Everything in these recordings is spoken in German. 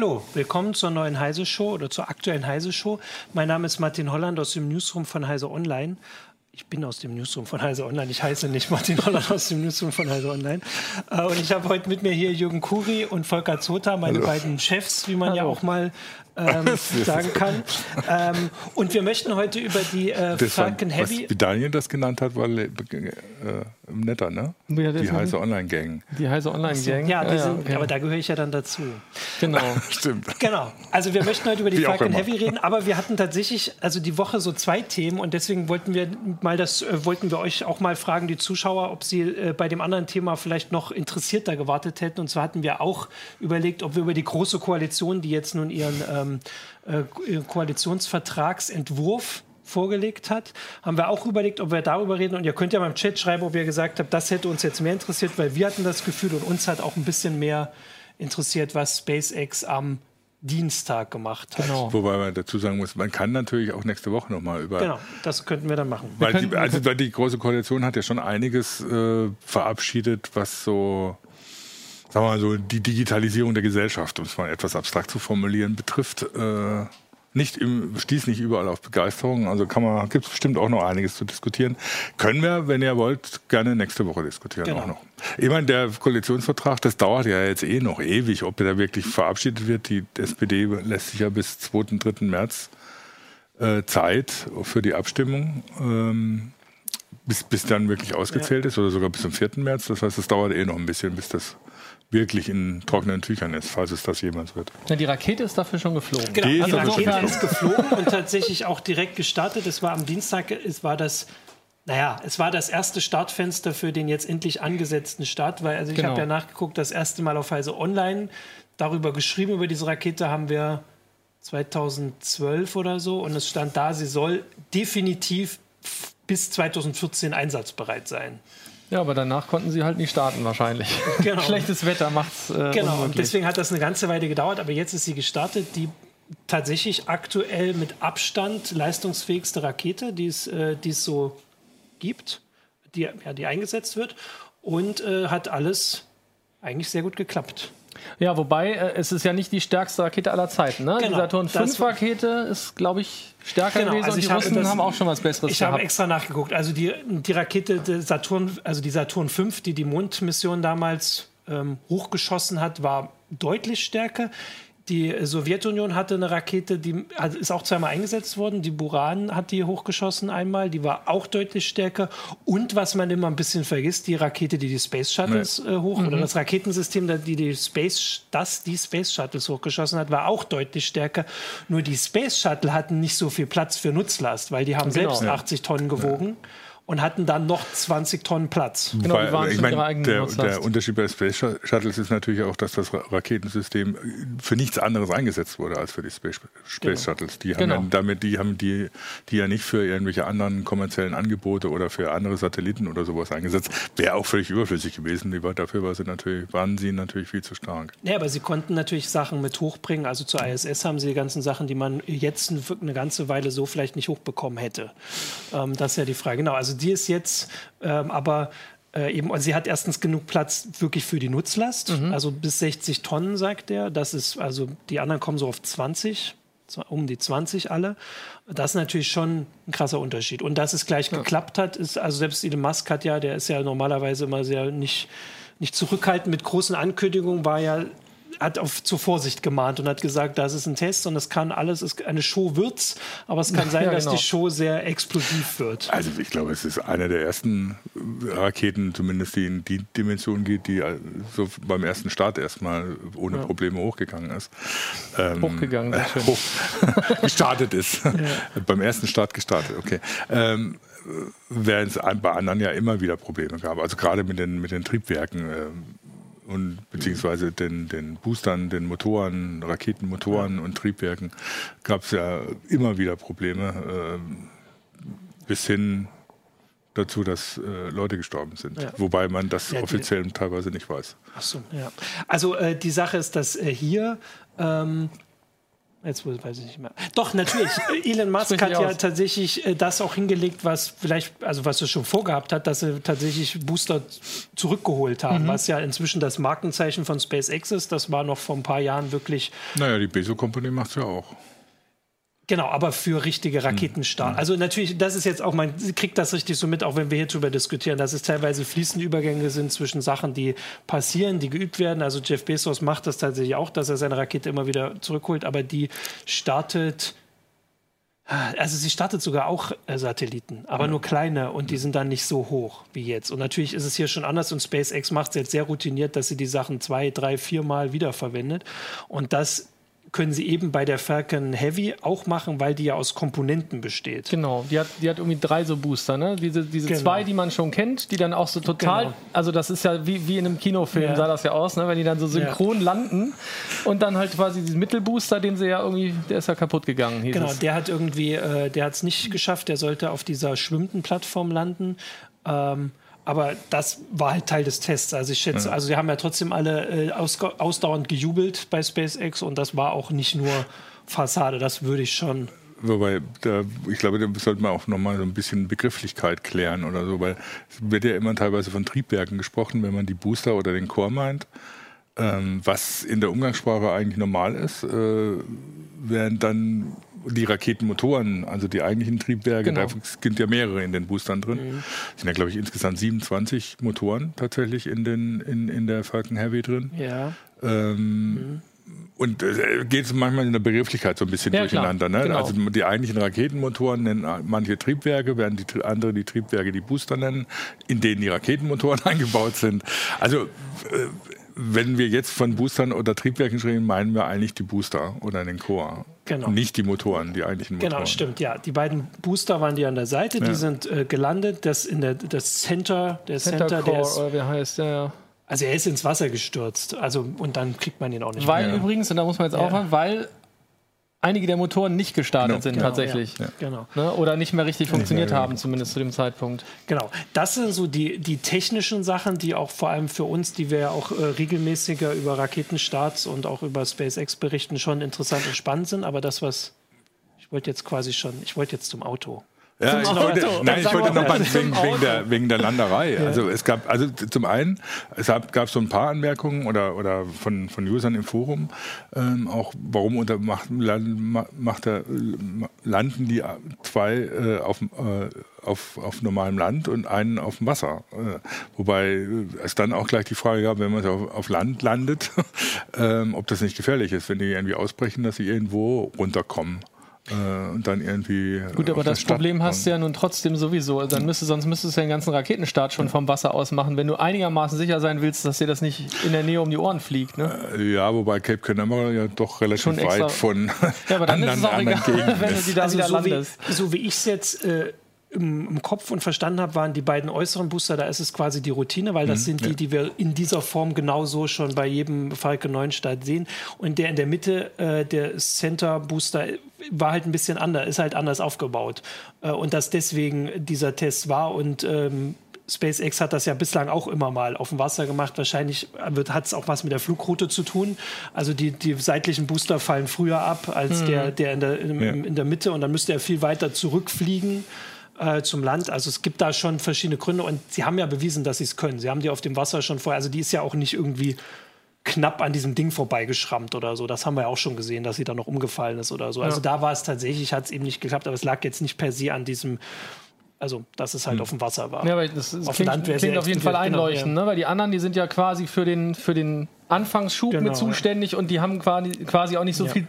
Hallo, willkommen zur neuen Heise Show oder zur aktuellen Heise Show. Mein Name ist Martin Holland aus dem Newsroom von Heise Online. Ich bin aus dem Newsroom von Heise Online. Ich heiße nicht Martin Holland aus dem Newsroom von Heise Online. Äh, und ich habe heute mit mir hier Jürgen Kuri und Volker Zota, meine Hallo. beiden Chefs, wie man Hallo. ja auch mal ähm, sagen kann. Ähm, und wir möchten heute über die äh, Falcon Heavy. Was, wie Daniel das genannt hat, war äh, netter, ne? Ja, die heiße Online-Gang. Die heiße Online-Gang. Ja, ja, sind, okay. aber da gehöre ich ja dann dazu. Genau. Stimmt. Genau. Also wir möchten heute über die Falcon Heavy reden, aber wir hatten tatsächlich also die Woche so zwei Themen und deswegen wollten wir mal das, äh, wollten wir euch auch mal fragen, die Zuschauer, ob sie äh, bei dem anderen Thema vielleicht noch interessierter gewartet hätten. Und zwar hatten wir auch überlegt, ob wir über die große Koalition, die jetzt nun ihren ähm, äh, Koalitionsvertragsentwurf vorgelegt hat, haben wir auch überlegt, ob wir darüber reden. Und ihr könnt ja mal im Chat schreiben, ob ihr gesagt habt, das hätte uns jetzt mehr interessiert, weil wir hatten das Gefühl und uns hat auch ein bisschen mehr interessiert, was SpaceX am Dienstag gemacht hat. Genau. Wobei man dazu sagen muss, man kann natürlich auch nächste Woche nochmal über. Genau, das könnten wir dann machen. Weil die, also weil die Große Koalition hat ja schon einiges äh, verabschiedet, was so sagen wir mal so, die Digitalisierung der Gesellschaft, um es mal etwas abstrakt zu formulieren, betrifft, äh, nicht im, stieß nicht überall auf Begeisterung. Also kann man, gibt es bestimmt auch noch einiges zu diskutieren. Können wir, wenn ihr wollt, gerne nächste Woche diskutieren genau. auch noch. Ich meine, der Koalitionsvertrag, das dauert ja jetzt eh noch ewig, ob der wirklich verabschiedet wird. Die SPD lässt sich ja bis 2. 3. März äh, Zeit für die Abstimmung. Ähm, bis, bis dann wirklich ausgezählt ja. ist oder sogar bis zum 4. März. Das heißt, es dauert eh noch ein bisschen, bis das wirklich in trockenen Tüchern ist, falls es das jemals wird. Ja, die Rakete ist dafür schon geflogen. Genau, die, die Rakete ist geflogen und tatsächlich auch direkt gestartet. Es war am Dienstag, es war das naja, es war das erste Startfenster für den jetzt endlich angesetzten Start, weil also ich genau. habe ja nachgeguckt, das erste Mal auf Heise Online darüber geschrieben, über diese Rakete haben wir 2012 oder so und es stand da, sie soll definitiv bis 2014 einsatzbereit sein. Ja, aber danach konnten sie halt nicht starten wahrscheinlich. Genau. Schlechtes Wetter macht's. Äh, genau, unmöglich. und deswegen hat das eine ganze Weile gedauert, aber jetzt ist sie gestartet. Die tatsächlich aktuell mit Abstand leistungsfähigste Rakete, die es, äh, die es so gibt, die, ja, die eingesetzt wird und äh, hat alles eigentlich sehr gut geklappt. Ja, wobei äh, es ist ja nicht die stärkste Rakete aller Zeiten. Ne? Genau, die Saturn 5 Rakete ist, glaube ich, stärker genau, gewesen also und die Russen das, haben auch schon was Besseres Ich gehabt. habe extra nachgeguckt. Also die, die Rakete Saturn, also die Saturn 5, die die Mondmission damals ähm, hochgeschossen hat, war deutlich stärker. Die Sowjetunion hatte eine Rakete, die ist auch zweimal eingesetzt worden. Die Buran hat die hochgeschossen einmal, die war auch deutlich stärker. Und was man immer ein bisschen vergisst, die Rakete, die die Space Shuttles nee. äh, hoch, mhm. oder das Raketensystem, die die Space, das die Space Shuttles hochgeschossen hat, war auch deutlich stärker. Nur die Space Shuttle hatten nicht so viel Platz für Nutzlast, weil die haben genau. selbst ja. 80 Tonnen gewogen. Ja und hatten dann noch 20 Tonnen Platz. Genau, Weil, die waren ich mein, der, der, Unterschied bei Space Shuttles ist natürlich auch, dass das Raketensystem für nichts anderes eingesetzt wurde als für die Space, Space genau. Shuttles. Die haben, genau. ja damit, die haben die, die ja nicht für irgendwelche anderen kommerziellen Angebote oder für andere Satelliten oder sowas eingesetzt. Wäre auch völlig überflüssig gewesen. Die war, dafür war sie natürlich, waren sie natürlich viel zu stark. Ja, aber sie konnten natürlich Sachen mit hochbringen. Also zur ISS haben sie die ganzen Sachen, die man jetzt eine ganze Weile so vielleicht nicht hochbekommen hätte. Ähm, das ist ja die Frage. Genau, also die ist jetzt ähm, aber äh, eben, also sie hat erstens genug Platz wirklich für die Nutzlast, mhm. also bis 60 Tonnen, sagt er. Das ist, also die anderen kommen so auf 20, um die 20 alle. Das ist natürlich schon ein krasser Unterschied. Und dass es gleich ja. geklappt hat, ist, also selbst Elon Musk hat ja, der ist ja normalerweise immer sehr nicht, nicht zurückhaltend mit großen Ankündigungen, war ja hat auf zur Vorsicht gemahnt und hat gesagt, das ist ein Test und es kann alles, es, eine Show wird's, aber es kann sein, ja, genau. dass die Show sehr explosiv wird. Also ich glaube, es ist eine der ersten Raketen, zumindest die in die Dimension geht, die so beim ersten Start erstmal ohne ja. Probleme hochgegangen ist. Ähm, hochgegangen, äh, hoch, gestartet ist. Ja. beim ersten Start gestartet, okay. Ähm, während es bei anderen ja immer wieder Probleme gab. Also gerade mit den, mit den Triebwerken. Ähm, und beziehungsweise den, den Boostern, den Motoren, Raketenmotoren und Triebwerken gab es ja immer wieder Probleme, äh, bis hin dazu, dass äh, Leute gestorben sind. Ja. Wobei man das ja, offiziell teilweise nicht weiß. Ach so, ja. Also äh, die Sache ist, dass äh, hier ähm, Jetzt weiß ich nicht mehr. Doch, natürlich. Elon Musk hat ja aus. tatsächlich äh, das auch hingelegt, was vielleicht, also was er schon vorgehabt hat, dass sie tatsächlich Booster zurückgeholt haben, mhm. was ja inzwischen das Markenzeichen von SpaceX ist. Das war noch vor ein paar Jahren wirklich. Naja, die Bezos Company macht es ja auch. Genau, aber für richtige Raketenstart. Mhm. Also natürlich, das ist jetzt auch, man kriegt das richtig so mit, auch wenn wir hier drüber diskutieren, dass es teilweise fließende Übergänge sind zwischen Sachen, die passieren, die geübt werden. Also Jeff Bezos macht das tatsächlich auch, dass er seine Rakete immer wieder zurückholt, aber die startet also sie startet sogar auch äh, Satelliten, aber ja. nur kleine und die sind dann nicht so hoch wie jetzt. Und natürlich ist es hier schon anders und SpaceX macht es jetzt sehr routiniert, dass sie die Sachen zwei, drei, vier Mal wiederverwendet. Und das können sie eben bei der Falcon Heavy auch machen, weil die ja aus Komponenten besteht. Genau, die hat, die hat irgendwie drei so Booster, ne? Diese, diese genau. zwei, die man schon kennt, die dann auch so total, genau. also das ist ja wie, wie in einem Kinofilm, ja. sah das ja aus, ne? wenn die dann so synchron ja. landen und dann halt quasi diesen Mittelbooster, den sie ja irgendwie, der ist ja kaputt gegangen. Genau, es. der hat irgendwie, äh, der hat es nicht geschafft, der sollte auf dieser schwimmenden Plattform landen. Ähm, aber das war halt Teil des Tests. Also ich schätze, ja. also wir haben ja trotzdem alle äh, aus, ausdauernd gejubelt bei SpaceX und das war auch nicht nur Fassade, das würde ich schon. Wobei, da, ich glaube, da sollte man auch nochmal so ein bisschen Begrifflichkeit klären oder so, weil es wird ja immer teilweise von Triebwerken gesprochen, wenn man die Booster oder den Core meint, ähm, was in der Umgangssprache eigentlich normal ist, äh, während dann die Raketenmotoren, also die eigentlichen Triebwerke, genau. da sind ja mehrere in den Boostern drin. Mhm. sind ja, glaube ich, insgesamt 27 Motoren tatsächlich in, den, in, in der Falcon Heavy drin. Ja. Ähm, mhm. Und äh, geht es manchmal in der Begrifflichkeit so ein bisschen ja, durcheinander. Ne? Genau. Also die eigentlichen Raketenmotoren nennen manche Triebwerke, während die andere die Triebwerke die Booster nennen, in denen die Raketenmotoren eingebaut sind. Also äh, wenn wir jetzt von Boostern oder Triebwerken sprechen, meinen wir eigentlich die Booster oder den Core. Genau. Nicht die Motoren, die eigentlichen genau, Motoren. Genau, stimmt, ja. Die beiden Booster waren die an der Seite, ja. die sind äh, gelandet. Das in der das Center, der Center, Center Core, der ist, oder wie heißt der? Also er ist ins Wasser gestürzt. Also und dann kriegt man ihn auch nicht weil mehr. Weil übrigens, und da muss man jetzt ja. aufhören, weil einige der Motoren nicht gestartet genau, sind genau, tatsächlich. Ja, genau. Ne? Oder nicht mehr richtig funktioniert mehr, haben, zumindest zu dem Zeitpunkt. Genau. Das sind so die, die technischen Sachen, die auch vor allem für uns, die wir ja auch äh, regelmäßiger über Raketenstarts und auch über SpaceX berichten, schon interessant und spannend sind. Aber das, was ich wollte jetzt quasi schon, ich wollte jetzt zum Auto. Ja, ich wollte, nein, ich wollte nochmal wegen, wegen, der, wegen der Landerei. Ja. Also es gab, also zum einen, es gab, so ein paar Anmerkungen oder, oder von, von Usern im Forum, ähm, auch warum unter macht, macht er, landen die zwei äh, auf, äh, auf, auf normalem Land und einen auf dem Wasser. Äh, wobei es dann auch gleich die Frage gab, wenn man auf, auf Land landet, ähm, ob das nicht gefährlich ist, wenn die irgendwie ausbrechen, dass sie irgendwo runterkommen äh, und dann irgendwie. Gut, aber das Problem hast du ja nun trotzdem sowieso. Dann müsste, sonst müsstest du ja den ganzen Raketenstart schon vom Wasser aus machen, wenn du einigermaßen sicher sein willst, dass dir das nicht in der Nähe um die Ohren fliegt. Ne? Äh, ja, wobei Cape Canaveral ja doch relativ schon weit von ja, aber dann anderen, ist es auch egal, wenn du die da also wieder so landest. Wie, so wie ich es jetzt. Äh, im, im, Kopf und verstanden habe, waren die beiden äußeren Booster, da ist es quasi die Routine, weil das mhm, sind die, ja. die wir in dieser Form genauso schon bei jedem Falcon 9 Start sehen. Und der in der Mitte, äh, der Center Booster, war halt ein bisschen anders, ist halt anders aufgebaut. Äh, und dass deswegen dieser Test war und ähm, SpaceX hat das ja bislang auch immer mal auf dem Wasser gemacht. Wahrscheinlich hat es auch was mit der Flugroute zu tun. Also die, die seitlichen Booster fallen früher ab als mhm. der, der, in der in, ja. in der Mitte und dann müsste er viel weiter zurückfliegen äh, zum Land. Also es gibt da schon verschiedene Gründe und sie haben ja bewiesen, dass sie es können. Sie haben die auf dem Wasser schon vorher, also die ist ja auch nicht irgendwie knapp an diesem Ding vorbeigeschrammt oder so. Das haben wir ja auch schon gesehen, dass sie da noch umgefallen ist oder so. Also ja. da war es tatsächlich, hat es eben nicht geklappt, aber es lag jetzt nicht per se an diesem also, dass es halt hm. auf dem Wasser war. Ja, aber das, das auf klingt, Land klingt auf jeden Fall einleuchtend, genau, ja. ne? weil die anderen, die sind ja quasi für den, für den Anfangsschub genau, mit zuständig ja. und die haben quasi, quasi auch nicht so viel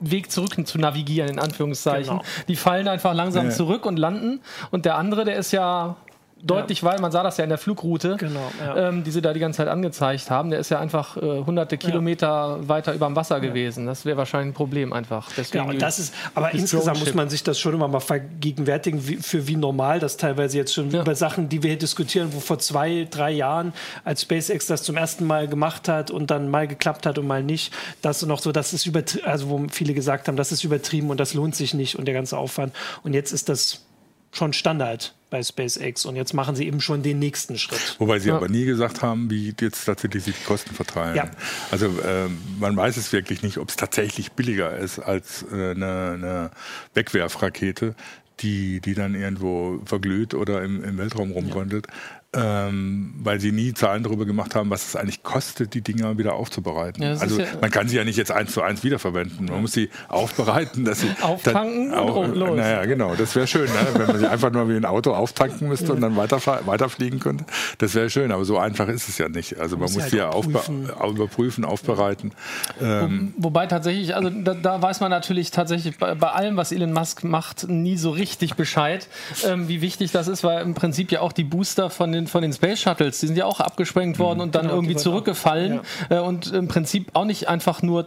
Weg zurück zu navigieren, in Anführungszeichen. Genau. Die fallen einfach langsam ja. zurück und landen. Und der andere, der ist ja deutlich ja. weil man sah das ja in der Flugroute, genau, ja. ähm, die sie da die ganze Zeit angezeigt haben. Der ist ja einfach äh, hunderte Kilometer ja. weiter über dem Wasser gewesen. Das wäre wahrscheinlich ein Problem einfach. Deswegen ja, das ist, aber insgesamt muss man sich das schon immer mal vergegenwärtigen, wie, für wie normal das teilweise jetzt schon über Sachen, die wir hier diskutieren, wo vor zwei, drei Jahren, als SpaceX das zum ersten Mal gemacht hat und dann mal geklappt hat und mal nicht, das noch so, das ist übertrieben, also wo viele gesagt haben, das ist übertrieben und das lohnt sich nicht und der ganze Aufwand. Und jetzt ist das schon Standard bei SpaceX. Und jetzt machen sie eben schon den nächsten Schritt. Wobei sie ja. aber nie gesagt haben, wie jetzt tatsächlich sich die Kosten verteilen. Ja. Also äh, man weiß es wirklich nicht, ob es tatsächlich billiger ist als äh, eine, eine Wegwerfrakete, die, die dann irgendwo verglüht oder im, im Weltraum rumgondelt. Ja ähm, weil sie nie Zahlen darüber gemacht haben, was es eigentlich kostet, die Dinger wieder aufzubereiten. Ja, also ja man kann sie ja nicht jetzt eins zu eins wiederverwenden. Man muss sie aufbereiten, dass sie auftanken dann, und los. Naja, genau, das wäre schön, ne? wenn man sie einfach nur wie ein Auto auftanken müsste und dann weiter, weiterfliegen könnte. Das wäre schön, aber so einfach ist es ja nicht. Also man muss, halt sie ja aufbe überprüfen, aufbereiten. Ähm Wo, wobei tatsächlich, also da, da, weiß man natürlich tatsächlich bei, bei, allem, was Elon Musk macht, nie so richtig Bescheid, ähm, wie wichtig das ist, weil im Prinzip ja auch die Booster von den von den Space Shuttles, die sind ja auch abgesprengt worden mhm. und dann genau, irgendwie zurückgefallen ja. Äh, und im Prinzip auch nicht einfach nur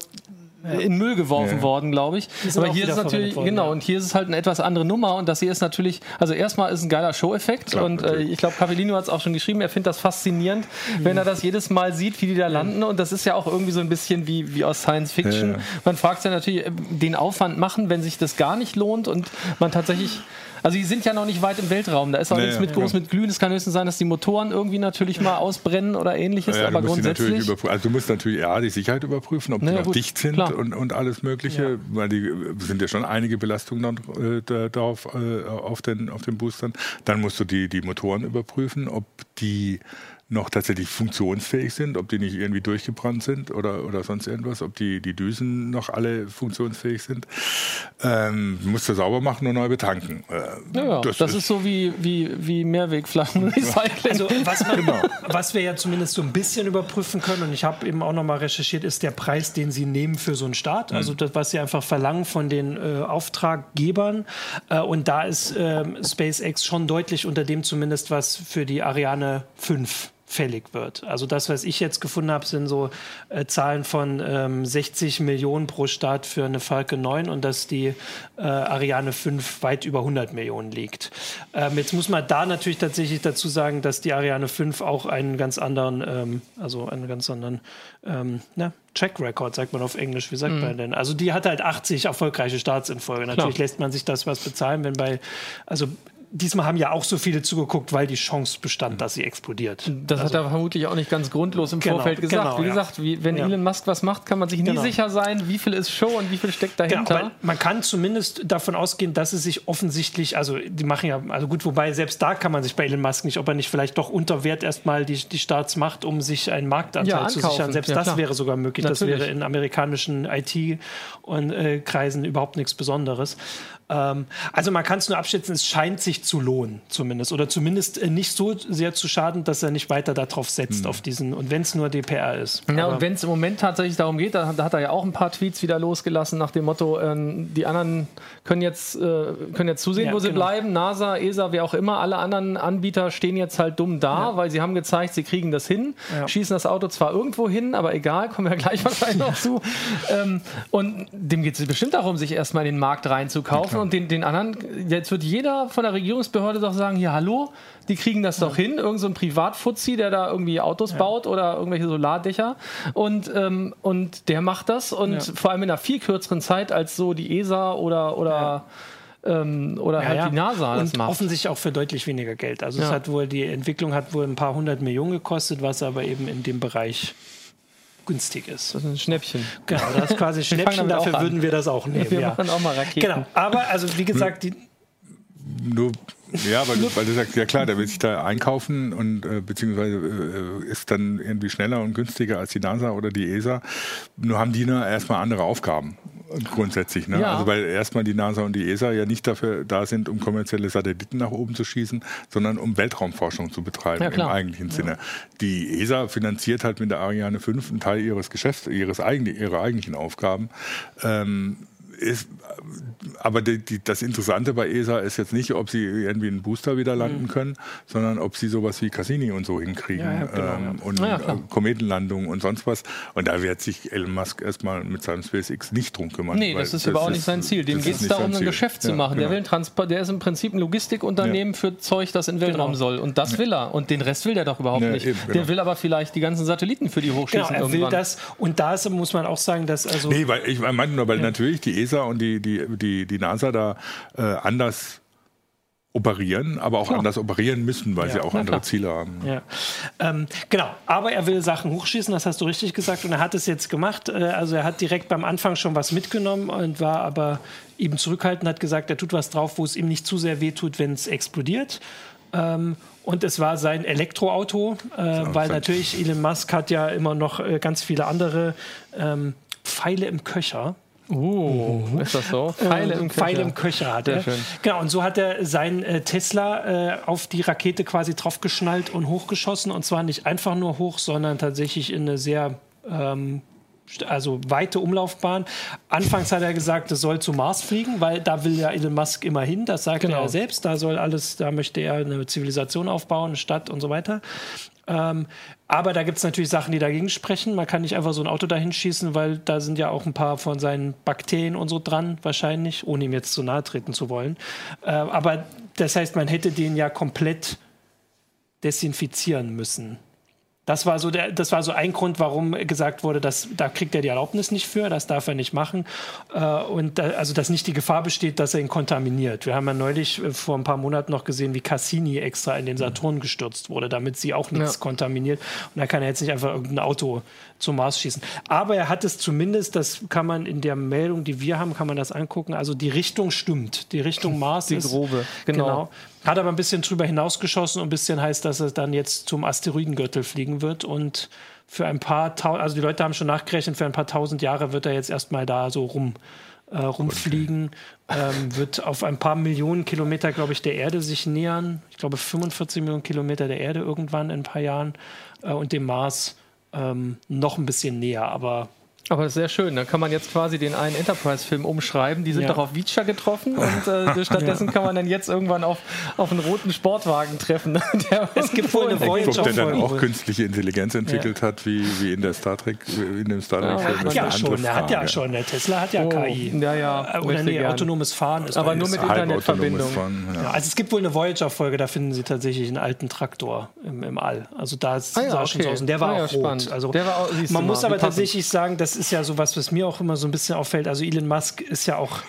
in Müll geworfen ja. worden, glaube ich. Aber hier ist es natürlich, worden, genau, ja. und hier ist es halt eine etwas andere Nummer und das hier ist natürlich, also erstmal ist ein geiler Show-Effekt und äh, ich glaube, Cavellino hat es auch schon geschrieben, er findet das faszinierend, mhm. wenn er das jedes Mal sieht, wie die da landen und das ist ja auch irgendwie so ein bisschen wie, wie aus Science Fiction. Ja. Man fragt sich ja natürlich, äh, den Aufwand machen, wenn sich das gar nicht lohnt und man tatsächlich also die sind ja noch nicht weit im Weltraum. Da ist auch nee, nichts mit groß mit Glühen. Es kann höchstens sein, dass die Motoren irgendwie natürlich mal ausbrennen oder ähnliches. Ja, aber grundsätzlich. Also du musst natürlich ja, die Sicherheit überprüfen, ob naja, die noch gut, dicht sind und, und, alles Mögliche. Ja. Weil die sind ja schon einige Belastungen dann, äh, darauf äh, auf, den, auf den Boostern. Dann musst du die, die Motoren überprüfen, ob die noch tatsächlich funktionsfähig sind, ob die nicht irgendwie durchgebrannt sind oder, oder sonst irgendwas, ob die, die Düsen noch alle funktionsfähig sind. Ähm, musst du sauber machen und neu betanken. Äh, ja, das, das ist, ist, so wie, wie, wie Mehrwegflaschen Also was, man, genau. was wir ja zumindest so ein bisschen überprüfen können, und ich habe eben auch nochmal recherchiert, ist der Preis, den sie nehmen für so einen Start. Also mhm. das, was sie einfach verlangen von den äh, Auftraggebern. Äh, und da ist ähm, SpaceX schon deutlich unter dem zumindest, was für die Ariane 5 fällig wird. Also das, was ich jetzt gefunden habe, sind so äh, Zahlen von ähm, 60 Millionen pro Start für eine Falcon 9 und dass die äh, Ariane 5 weit über 100 Millionen liegt. Ähm, jetzt muss man da natürlich tatsächlich dazu sagen, dass die Ariane 5 auch einen ganz anderen, ähm, also einen ganz anderen ähm, na, Track Record, sagt man auf Englisch, wie sagt mhm. man denn? Also die hat halt 80 erfolgreiche Starts in Folge. Natürlich Klar. lässt man sich das was bezahlen, wenn bei, also diesmal haben ja auch so viele zugeguckt, weil die Chance bestand, dass sie explodiert. Das also, hat er vermutlich auch nicht ganz grundlos im genau, Vorfeld gesagt. Genau, wie ja. gesagt, wie, wenn ja. Elon Musk was macht, kann man sich nie genau. sicher sein, wie viel ist Show und wie viel steckt genau, dahinter. Genau, man kann zumindest davon ausgehen, dass es sich offensichtlich, also die machen ja, also gut, wobei selbst da kann man sich bei Elon Musk nicht, ob er nicht vielleicht doch unter Wert erstmal die, die Starts macht, um sich einen Marktanteil ja, zu sichern. Selbst das wäre sogar möglich. Natürlich. Das wäre in amerikanischen IT-Kreisen äh, überhaupt nichts Besonderes. Ähm, also man kann es nur abschätzen, es scheint sich zu lohnen zumindest. Oder zumindest äh, nicht so sehr zu schaden, dass er nicht weiter darauf setzt, mhm. auf diesen, und wenn es nur DPR ist. Ja, Aber und wenn es im Moment tatsächlich darum geht, da, da, hat er ja auch ein paar Tweets wieder losgelassen nach dem Motto, äh, die anderen können jetzt, äh, können jetzt zusehen, ja, wo sie genau. bleiben. NASA, ESA, wer auch immer, alle anderen Anbieter stehen jetzt halt dumm da, ja. weil sie haben gezeigt, sie kriegen das hin, ja. schießen das Auto zwar irgendwo hin, aber egal, kommen wir gleich wahrscheinlich noch zu. Ähm, und dem geht es bestimmt darum, sich erstmal in den Markt reinzukaufen und den, den anderen, jetzt wird jeder von der Regierungsbehörde doch sagen, hier, hallo, die kriegen das doch hin, irgend so ein Privatfuzzi, der da irgendwie Autos baut oder irgendwelche Solardächer und, ähm, und der macht das und vor allem in einer viel kürzeren Zeit als so die ESA oder, oder ähm, oder ja, halt ja. die NASA das und macht. offensichtlich auch für deutlich weniger Geld. Also ja. es hat wohl die Entwicklung hat wohl ein paar hundert Millionen gekostet, was aber eben in dem Bereich günstig ist. Das ist ein Schnäppchen. Genau, das ist quasi Schnäppchen, dafür würden wir das auch nehmen. Wir ja. machen auch mal Raketen. Genau, aber also wie gesagt, die nur ja, weil, weil du sagst, ja klar, der will sich da einkaufen und äh, beziehungsweise äh, ist dann irgendwie schneller und günstiger als die NASA oder die ESA. Nur haben die ne, erstmal andere Aufgaben grundsätzlich. Ne? Ja. Also weil erstmal die NASA und die ESA ja nicht dafür da sind, um kommerzielle Satelliten nach oben zu schießen, sondern um Weltraumforschung zu betreiben ja, im eigentlichen Sinne. Ja. Die ESA finanziert halt mit der Ariane 5 einen Teil ihres Geschäfts, ihres eigenen, ihrer eigentlichen Aufgaben. Ähm, ist, aber die, die, das Interessante bei ESA ist jetzt nicht, ob sie irgendwie einen Booster wieder landen mhm. können, sondern ob sie sowas wie Cassini und so hinkriegen ja, ja, genau, ähm, ja. und äh, Kometenlandungen und sonst was. Und da wird sich Elon Musk erstmal mit seinem SpaceX nicht drum kümmern. Nee, das ist aber auch nicht sein Ziel. Dem geht es darum, ein Geschäft zu machen. Genau. Der, will Transport, der ist im Prinzip ein Logistikunternehmen für Zeug, das in den Weltraum genau. soll. Und das will er. Und den Rest will der doch überhaupt nicht. Eben, genau. Der will aber vielleicht die ganzen Satelliten für die hochschießen. Genau, er irgendwann. will das. Und da muss man auch sagen, dass also. Nee, weil ich meinte nur, weil natürlich die ESA und die, die, die, die NASA da äh, anders operieren, aber auch Klar. anders operieren müssen, weil ja, sie auch andere klar. Ziele haben. Ja. Ähm, genau, aber er will Sachen hochschießen, das hast du richtig gesagt, und er hat es jetzt gemacht. Äh, also er hat direkt beim Anfang schon was mitgenommen und war aber eben zurückhaltend, hat gesagt, er tut was drauf, wo es ihm nicht zu sehr wehtut, wenn es explodiert. Ähm, und es war sein Elektroauto, äh, weil natürlich Elon Musk hat ja immer noch äh, ganz viele andere ähm, Pfeile im Köcher. Mhm. ist das so? Pfeile im Köcher, Pfeile im Köcher hat er. Genau, und so hat er sein äh, Tesla äh, auf die Rakete quasi draufgeschnallt und hochgeschossen. Und zwar nicht einfach nur hoch, sondern tatsächlich in eine sehr ähm, also weite Umlaufbahn. Anfangs hat er gesagt, es soll zum Mars fliegen, weil da will ja Elon Musk immer hin. Das sagt genau. er selbst. Da soll alles, da möchte er eine Zivilisation aufbauen, eine Stadt und so weiter. Ähm, aber da gibt es natürlich Sachen, die dagegen sprechen. Man kann nicht einfach so ein Auto dahin schießen, weil da sind ja auch ein paar von seinen Bakterien und so dran, wahrscheinlich, ohne ihm jetzt zu nahe treten zu wollen. Äh, aber das heißt, man hätte den ja komplett desinfizieren müssen. Das war so der, das war so ein Grund, warum gesagt wurde, dass da kriegt er die Erlaubnis nicht für, das darf er nicht machen äh, und da, also dass nicht die Gefahr besteht, dass er ihn kontaminiert. Wir haben ja neulich äh, vor ein paar Monaten noch gesehen, wie Cassini extra in den Saturn gestürzt wurde, damit sie auch nichts ja. kontaminiert. Und da kann er jetzt nicht einfach irgendein Auto zum Mars schießen. Aber er hat es zumindest, das kann man in der Meldung, die wir haben, kann man das angucken. Also die Richtung stimmt. Die Richtung Mars die ist grobe, genau. genau. Hat aber ein bisschen drüber hinausgeschossen und ein bisschen heißt, dass es dann jetzt zum Asteroidengürtel fliegen wird und für ein paar tausend, also die Leute haben schon nachgerechnet, für ein paar tausend Jahre wird er jetzt erstmal da so rum äh, rumfliegen, ähm, wird auf ein paar Millionen Kilometer, glaube ich, der Erde sich nähern. Ich glaube 45 Millionen Kilometer der Erde irgendwann in ein paar Jahren äh, und dem Mars ähm, noch ein bisschen näher. Aber aber das ist sehr schön. Da kann man jetzt quasi den einen Enterprise-Film umschreiben. Die sind ja. doch auf Vicha getroffen und äh, stattdessen ja. kann man dann jetzt irgendwann auf, auf einen roten Sportwagen treffen. es gibt wohl eine Voyager der dann auch künstliche Intelligenz entwickelt ja. hat, wie, wie in der Star Trek, in dem Star Trek-Film. Ja, ja schon. Der hat ja schon. Der Tesla hat ja oh, KI. Ja, ja. Äh, oder nee, gern. autonomes Fahren ist Aber nur mit Internetverbindung. also es gibt wohl eine Voyager-Folge, da finden sie tatsächlich einen alten Traktor im, im All. Also da ah, sah okay. schon so aus. Und der war ah, auch rot. Also war, man muss aber tatsächlich sagen, das ist ja sowas, was mir mir auch immer so ein bisschen auffällt, also Elon Musk ist ja auch,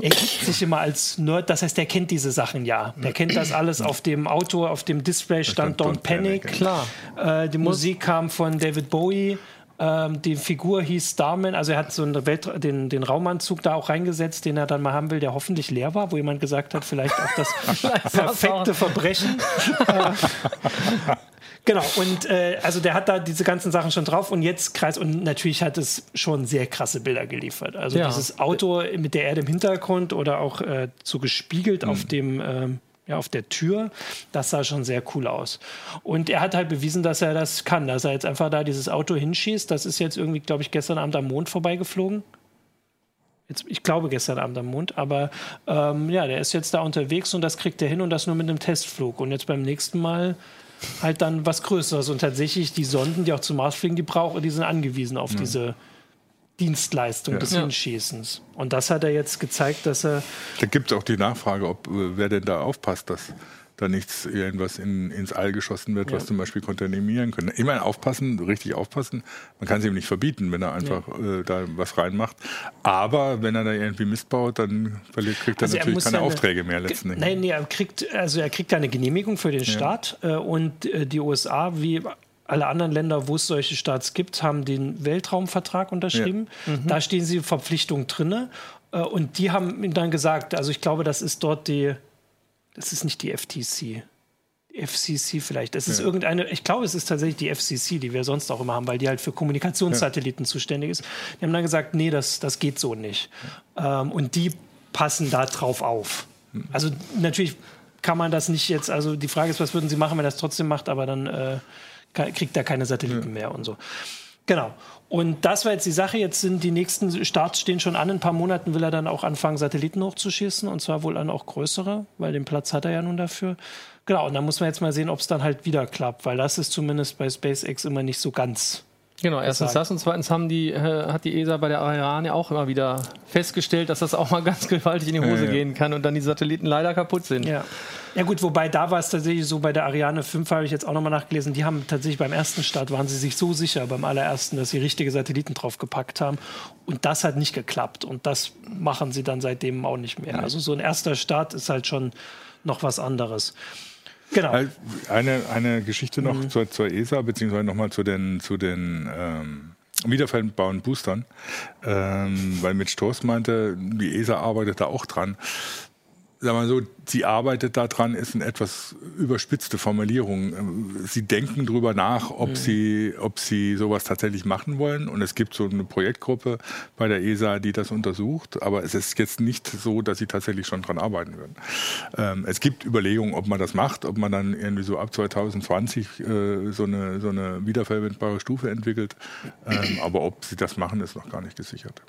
er gibt sich immer als Nerd, das heißt, er kennt diese Sachen ja. Der kennt das alles auf dem Auto, auf dem Display stand Don't, Don't Panic. Panic. Klar. Äh, die Musik kam von David Bowie. Ähm, die Figur hieß Starman, also er hat so einen Welt, den, den Raumanzug da auch reingesetzt, den er dann mal haben will, der hoffentlich leer war, wo jemand gesagt hat, vielleicht auch das perfekte Verbrechen. Äh, Genau, und äh, also der hat da diese ganzen Sachen schon drauf und jetzt kreis und natürlich hat es schon sehr krasse Bilder geliefert. Also ja. dieses Auto mit der Erde im Hintergrund oder auch äh, so gespiegelt mhm. auf dem ähm, ja, auf der Tür, das sah schon sehr cool aus. Und er hat halt bewiesen, dass er das kann, dass er jetzt einfach da dieses Auto hinschießt. Das ist jetzt irgendwie, glaube ich, gestern Abend am Mond vorbeigeflogen. Jetzt, ich glaube gestern Abend am Mond, aber ähm, ja, der ist jetzt da unterwegs und das kriegt er hin und das nur mit einem Testflug. Und jetzt beim nächsten Mal halt dann was Größeres. Und tatsächlich die Sonden, die auch zum Mars fliegen, die brauchen, die sind angewiesen auf ja. diese Dienstleistung ja. des ja. Hinschießens. Und das hat er jetzt gezeigt, dass er. Da gibt es auch die Nachfrage, ob äh, wer denn da aufpasst, dass da nichts irgendwas in, ins All geschossen wird, ja. was zum Beispiel kontaminieren könnte. Immer aufpassen, richtig aufpassen. Man kann es ihm nicht verbieten, wenn er einfach ja. äh, da was reinmacht. Aber wenn er da irgendwie Mist baut, dann kriegt er also natürlich er keine Aufträge mehr letzten Endes. Nein, nee, er kriegt, also er kriegt eine Genehmigung für den Staat äh, und äh, die USA, wie alle anderen Länder, wo es solche Staats gibt, haben den Weltraumvertrag unterschrieben. Ja. Mhm. Da stehen sie Verpflichtungen drin. Äh, und die haben ihm dann gesagt, also ich glaube, das ist dort die das ist nicht die FTC. FCC vielleicht. Das ist ja. irgendeine, ich glaube, es ist tatsächlich die FCC, die wir sonst auch immer haben, weil die halt für Kommunikationssatelliten ja. zuständig ist. Die haben dann gesagt, nee, das, das geht so nicht. Ähm, und die passen da drauf auf. Also natürlich kann man das nicht jetzt, also die Frage ist, was würden sie machen, wenn das trotzdem macht, aber dann äh, kriegt er keine Satelliten ja. mehr und so. Genau. Und das war jetzt die Sache. Jetzt sind die nächsten Starts stehen schon an. In ein paar Monaten will er dann auch anfangen, Satelliten hochzuschießen und zwar wohl dann auch größere, weil den Platz hat er ja nun dafür. Genau. Und dann muss man jetzt mal sehen, ob es dann halt wieder klappt, weil das ist zumindest bei SpaceX immer nicht so ganz Genau, erstens gesagt. das und zweitens haben die, äh, hat die ESA bei der Ariane auch immer wieder festgestellt, dass das auch mal ganz gewaltig in die Hose ja, ja. gehen kann und dann die Satelliten leider kaputt sind. Ja. Ja gut, wobei da war es tatsächlich so, bei der Ariane 5 habe ich jetzt auch nochmal nachgelesen, die haben tatsächlich beim ersten Start, waren sie sich so sicher beim allerersten, dass sie richtige Satelliten drauf gepackt haben und das hat nicht geklappt und das machen sie dann seitdem auch nicht mehr. Also so ein erster Start ist halt schon noch was anderes. Genau. Eine, eine Geschichte noch mhm. zur, zur, ESA, beziehungsweise nochmal zu den, zu den ähm, wiederverwendbaren Boostern, ähm, weil Mitch Toast meinte, die ESA arbeitet da auch dran sagen wir so, sie arbeitet daran, ist eine etwas überspitzte Formulierung. Sie denken darüber nach, ob, mhm. sie, ob sie sowas tatsächlich machen wollen. Und es gibt so eine Projektgruppe bei der ESA, die das untersucht. Aber es ist jetzt nicht so, dass sie tatsächlich schon daran arbeiten würden. Ähm, es gibt Überlegungen, ob man das macht, ob man dann irgendwie so ab 2020 äh, so, eine, so eine wiederverwendbare Stufe entwickelt. Ähm, aber ob sie das machen, ist noch gar nicht gesichert.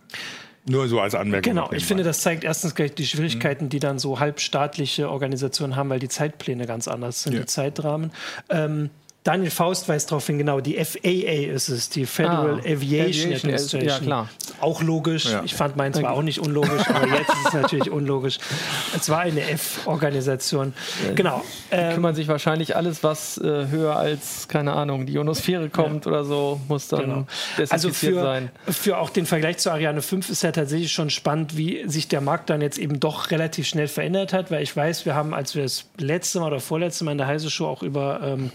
Nur so als Anmerkung. Genau, ich finde, das zeigt erstens gleich die Schwierigkeiten, die dann so halbstaatliche Organisationen haben, weil die Zeitpläne ganz anders sind, ja. die Zeitrahmen. Ähm, Daniel Faust weist darauf hin, genau, die FAA ist es, die Federal ah, Aviation, Administration. Ja, klar. Auch logisch. Ja. Ich fand meins war auch nicht unlogisch, aber jetzt ist es natürlich unlogisch. Es war eine F-Organisation. Genau. Die ähm, kümmern sich wahrscheinlich alles, was äh, höher als, keine Ahnung, die Ionosphäre kommt ja. oder so, muss dann genau. also für, sein. Für auch den Vergleich zu Ariane 5 ist ja tatsächlich schon spannend, wie sich der Markt dann jetzt eben doch relativ schnell verändert hat, weil ich weiß, wir haben, als wir das letzte Mal oder vorletzte Mal in der Heise Show auch über ähm,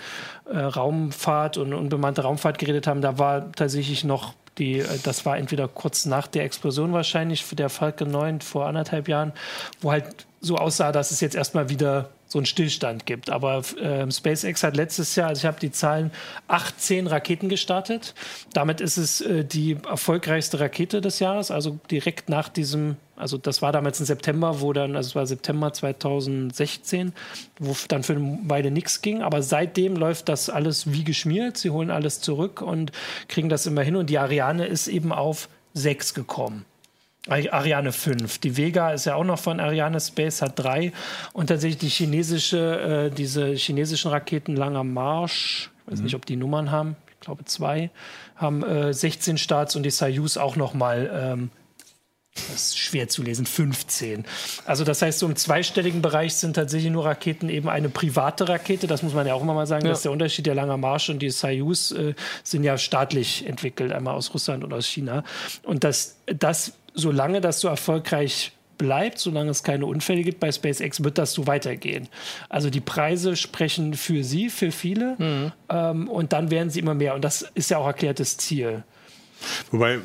äh, Raumfahrt und unbemannte Raumfahrt geredet haben, da war tatsächlich noch die, äh, das war entweder kurz nach der Explosion wahrscheinlich der Falcon 9 vor anderthalb Jahren, wo halt so aussah, dass es jetzt erstmal wieder so einen Stillstand gibt. Aber äh, SpaceX hat letztes Jahr, also ich habe die Zahlen, 18 Raketen gestartet. Damit ist es äh, die erfolgreichste Rakete des Jahres, also direkt nach diesem, also das war damals im September, wo dann, also es war September 2016, wo dann für Weile nichts ging. Aber seitdem läuft das alles wie geschmiert. Sie holen alles zurück und kriegen das immer hin. Und die Ariane ist eben auf 6 gekommen. Ariane 5. Die Vega ist ja auch noch von Ariane Space, hat drei. Und tatsächlich die chinesische, äh, diese chinesischen Raketen Langer Marsch, ich weiß mhm. nicht, ob die Nummern haben, ich glaube zwei, haben äh, 16 Starts und die Soyuz auch noch mal ähm, das ist schwer zu lesen, 15. Also das heißt, so im zweistelligen Bereich sind tatsächlich nur Raketen eben eine private Rakete. Das muss man ja auch immer mal sagen, ja. dass der Unterschied der Langer Marsch und die Soyuz äh, sind ja staatlich entwickelt, einmal aus Russland und aus China. Und das, das solange das so erfolgreich bleibt, solange es keine Unfälle gibt bei SpaceX, wird das so weitergehen. Also die Preise sprechen für sie, für viele, mhm. ähm, und dann werden sie immer mehr. Und das ist ja auch erklärtes Ziel. Wobei,